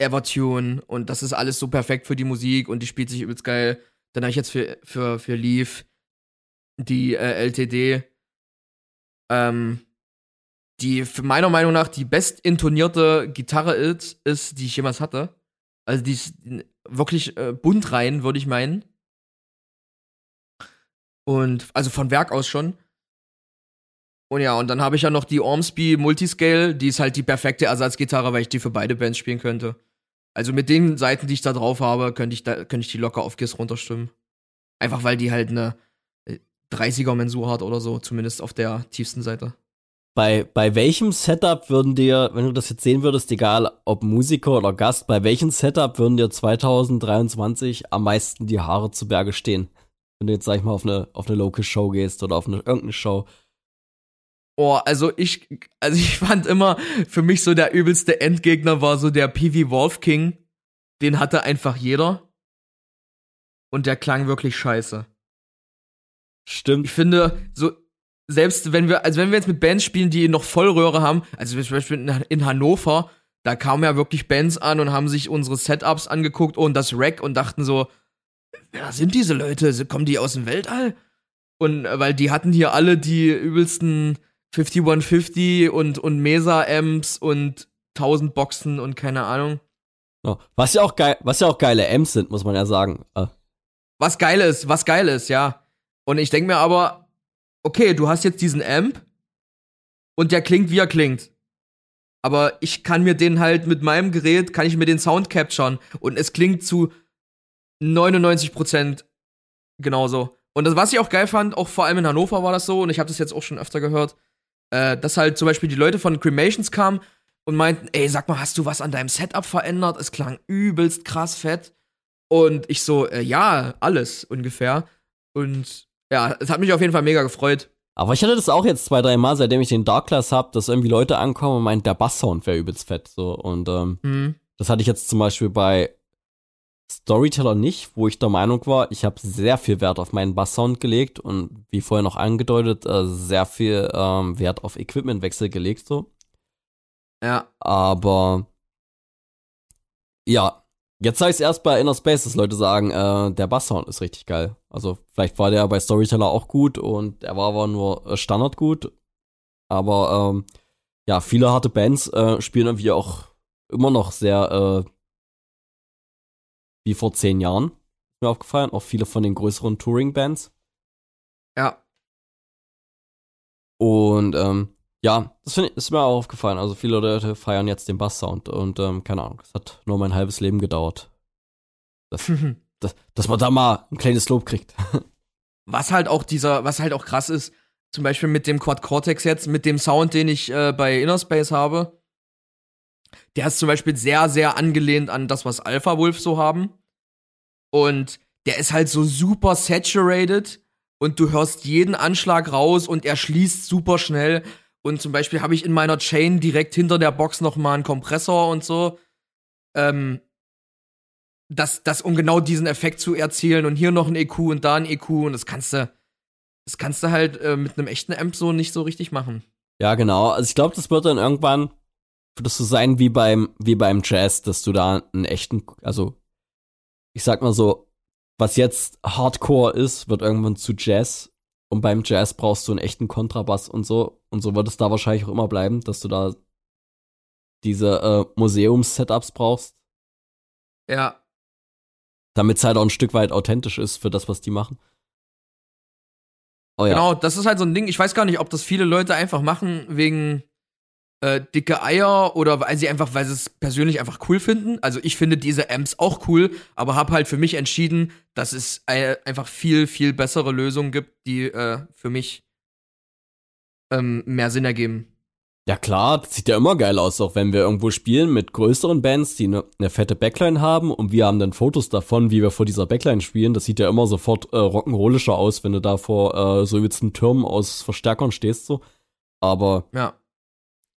Evertune und das ist alles so perfekt für die Musik und die spielt sich übelst geil. Dann habe ich jetzt für, für, für Leaf die äh, LTD ähm, die für meiner Meinung nach die best intonierte Gitarre ist, ist, die ich jemals hatte. Also die ist wirklich äh, bunt rein, würde ich meinen. Und also von Werk aus schon. Und ja, und dann habe ich ja noch die Ormsby Multiscale, die ist halt die perfekte Ersatzgitarre, weil ich die für beide Bands spielen könnte. Also mit den Seiten, die ich da drauf habe, könnte ich, da, könnte ich die locker auf Giss runterstimmen. Einfach weil die halt eine 30er Mensur hat oder so, zumindest auf der tiefsten Seite. Bei, bei welchem Setup würden dir, wenn du das jetzt sehen würdest, egal ob Musiker oder Gast, bei welchem Setup würden dir 2023 am meisten die Haare zu Berge stehen? Wenn du jetzt, sag ich mal, auf eine, auf eine Local Show gehst oder auf eine irgendeine Show. Oh, also ich, also ich fand immer, für mich so der übelste Endgegner war so der PV Wolf King. Den hatte einfach jeder. Und der klang wirklich scheiße. Stimmt. Ich finde, so, selbst wenn wir, also wenn wir jetzt mit Bands spielen, die noch Vollröhre haben, also zum Beispiel in Hannover, da kamen ja wirklich Bands an und haben sich unsere Setups angeguckt und das Rack und dachten so, wer sind diese Leute? Kommen die aus dem Weltall? Und äh, weil die hatten hier alle die übelsten 5150 und, und Mesa-Amps und 1000 Boxen und keine Ahnung. Was ja auch geil, was ja auch geile Amps sind, muss man ja sagen. Äh. Was geil ist, was geil ist, ja. Und ich denke mir aber, okay, du hast jetzt diesen Amp und der klingt, wie er klingt. Aber ich kann mir den halt mit meinem Gerät, kann ich mir den Sound capturen und es klingt zu 99% genauso. Und das, was ich auch geil fand, auch vor allem in Hannover war das so, und ich habe das jetzt auch schon öfter gehört, äh, dass halt zum Beispiel die Leute von Cremations kamen und meinten, ey, sag mal, hast du was an deinem Setup verändert? Es klang übelst krass fett. Und ich so, äh, ja, alles ungefähr. Und ja, es hat mich auf jeden Fall mega gefreut. Aber ich hatte das auch jetzt zwei, drei Mal, seitdem ich den Dark Class hab, dass irgendwie Leute ankommen und meinen, der Bass-Sound wäre übelst fett. So. Und ähm, mhm. das hatte ich jetzt zum Beispiel bei Storyteller nicht, wo ich der Meinung war, ich habe sehr viel Wert auf meinen Bass-Sound gelegt und wie vorher noch angedeutet, äh, sehr viel ähm, Wert auf Equipmentwechsel gelegt. so. Ja. Aber ja, Jetzt sag ich's erst bei Inner Space, dass Leute sagen, äh, der Basssound ist richtig geil. Also vielleicht war der bei Storyteller auch gut und er war aber nur äh, Standard gut. Aber ähm, ja, viele harte Bands äh, spielen irgendwie auch immer noch sehr äh, wie vor zehn Jahren. Ist mir aufgefallen. Auch viele von den größeren Touring-Bands. Ja. Und ähm, Ja, das find, ist mir auch aufgefallen. Also viele Leute feiern jetzt den Bass-Sound und ähm, keine Ahnung, es hat nur mein halbes Leben gedauert. Das, [LAUGHS] das, dass man da mal ein kleines Lob kriegt. [LAUGHS] was halt auch dieser, was halt auch krass ist, zum Beispiel mit dem Quad Cortex jetzt, mit dem Sound, den ich äh, bei Inner Space habe, der ist zum Beispiel sehr, sehr angelehnt an das, was Alpha Wolf so haben. Und der ist halt so super saturated und du hörst jeden Anschlag raus und er schließt super schnell. Und zum Beispiel habe ich in meiner Chain direkt hinter der Box noch mal einen Kompressor und so. Ähm, das, das, um genau diesen Effekt zu erzielen und hier noch ein EQ und da ein EQ und das kannst du, das kannst du halt äh, mit einem echten Amp so nicht so richtig machen. Ja, genau. Also ich glaube, das wird dann irgendwann, wird das so sein wie beim, wie beim Jazz, dass du da einen echten, also ich sag mal so, was jetzt Hardcore ist, wird irgendwann zu Jazz. Und beim Jazz brauchst du einen echten Kontrabass und so. Und so wird es da wahrscheinlich auch immer bleiben, dass du da diese äh, Museums-Setups brauchst. Ja. Damit es halt auch ein Stück weit authentisch ist für das, was die machen. Oh, ja. Genau, das ist halt so ein Ding. Ich weiß gar nicht, ob das viele Leute einfach machen wegen äh, dicke Eier oder weil sie einfach, weil sie es persönlich einfach cool finden. Also ich finde diese Amps auch cool, aber habe halt für mich entschieden, dass es äh, einfach viel, viel bessere Lösungen gibt, die äh, für mich ähm, mehr Sinn ergeben. Ja klar, das sieht ja immer geil aus, auch wenn wir irgendwo spielen mit größeren Bands, die eine ne fette Backline haben und wir haben dann Fotos davon, wie wir vor dieser Backline spielen. Das sieht ja immer sofort äh, rock'n'rollischer aus, wenn du da vor äh, so übelsten Türmen aus Verstärkern stehst so. Aber ja.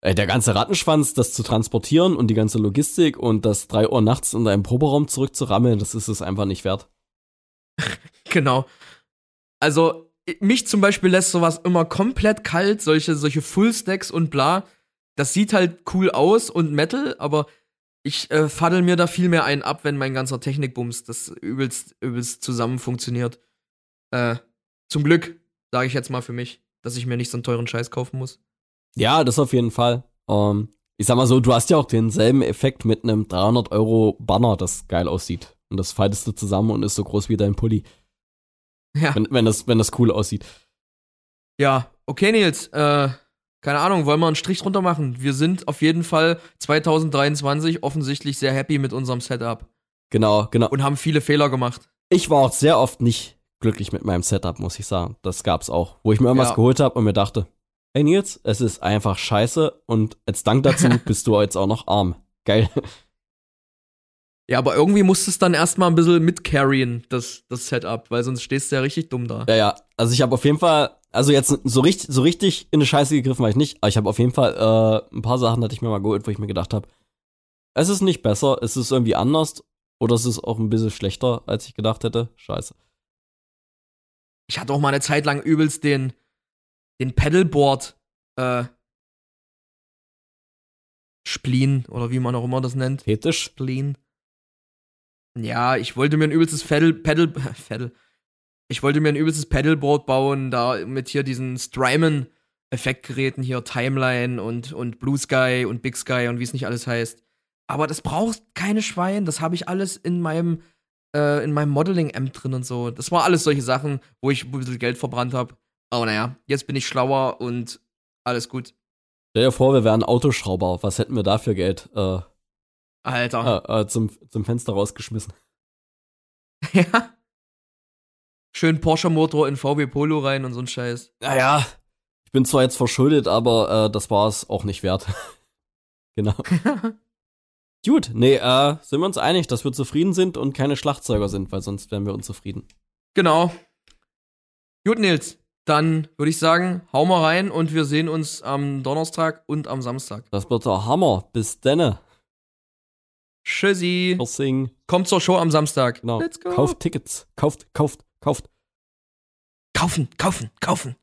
Ey, der ganze Rattenschwanz, das zu transportieren und die ganze Logistik und das drei Uhr nachts in deinem Proberaum zurückzurammeln, das ist es einfach nicht wert. [LAUGHS] genau. Also mich zum Beispiel lässt sowas immer komplett kalt, solche, solche Full-Stacks und bla. Das sieht halt cool aus und Metal, aber ich äh, faddel mir da viel mehr einen ab, wenn mein ganzer Technikbums das übelst, übelst zusammen funktioniert. Äh, zum Glück, sage ich jetzt mal für mich, dass ich mir nicht so einen teuren Scheiß kaufen muss. Ja, das auf jeden Fall. Um, ähm, ich sag mal so, du hast ja auch denselben Effekt mit einem 300 Euro Banner, das geil aussieht. Und das faltest du zusammen und ist so groß wie dein Pulli. Ja. Wenn, wenn, das, wenn das cool aussieht. Ja, okay, Nils. Äh, keine Ahnung, wollen wir einen Strich drunter machen? Wir sind auf jeden Fall 2023 offensichtlich sehr happy mit unserem Setup. Genau, genau. Und haben viele Fehler gemacht. Ich war auch sehr oft nicht glücklich mit meinem Setup, muss ich sagen. Das gab's auch. Wo ich mir irgendwas ja. geholt habe und mir dachte, hey Nils, es ist einfach scheiße und als Dank dazu [LAUGHS] bist du jetzt auch noch arm. Geil. Ja, aber irgendwie musst du es dann erstmal ein bisschen mitcarryen, das, das Setup, weil sonst stehst du ja richtig dumm da. Ja, ja. Also ich habe auf jeden Fall, also jetzt so richtig, so richtig in eine Scheiße gegriffen war ich nicht, aber ich habe auf jeden Fall äh, ein paar Sachen hatte ich mir mal geholt, wo ich mir gedacht habe, es ist nicht besser, es ist irgendwie anders oder es ist auch ein bisschen schlechter, als ich gedacht hätte. Scheiße. Ich hatte auch mal eine Zeit lang übelst den, den Pedalboard, äh, Spleen oder wie man auch immer das nennt. Fetisch? Spleen. Ja, ich wollte mir ein übelstes Pedal, Pedal, Pedal. Ich wollte mir ein übelstes Pedalboard bauen, da mit hier diesen Strymon Effektgeräten hier, Timeline und, und Blue Sky und Big Sky und wie es nicht alles heißt. Aber das braucht keine Schwein, das habe ich alles in meinem, äh, in meinem Modeling-Amp drin und so. Das war alles solche Sachen, wo ich ein bisschen Geld verbrannt habe. Aber naja, jetzt bin ich schlauer und alles gut. Stell dir vor, wir wären Autoschrauber. Was hätten wir da für Geld? Äh, Alter. Äh, äh, zum, zum Fenster rausgeschmissen. [LAUGHS] ja. Schön Porsche-Motor in VW Polo rein und so ein Scheiß. Naja, ich bin zwar jetzt verschuldet, aber äh, das war es auch nicht wert. [LAUGHS] genau. [LAUGHS] Gut, nee, äh, sind wir uns einig, dass wir zufrieden sind und keine Schlagzeuger sind, weil sonst wären wir unzufrieden. Genau. Gut, Nils. Dann würde ich sagen, hau mal rein und wir sehen uns am Donnerstag und am Samstag. Das wird der Hammer. Bis denne. Tschüssi. Tschüssing. Kommt zur Show am Samstag. Genau. Let's go. Kauft Tickets. Kauft, kauft, kauft. Kaufen, kaufen, kaufen.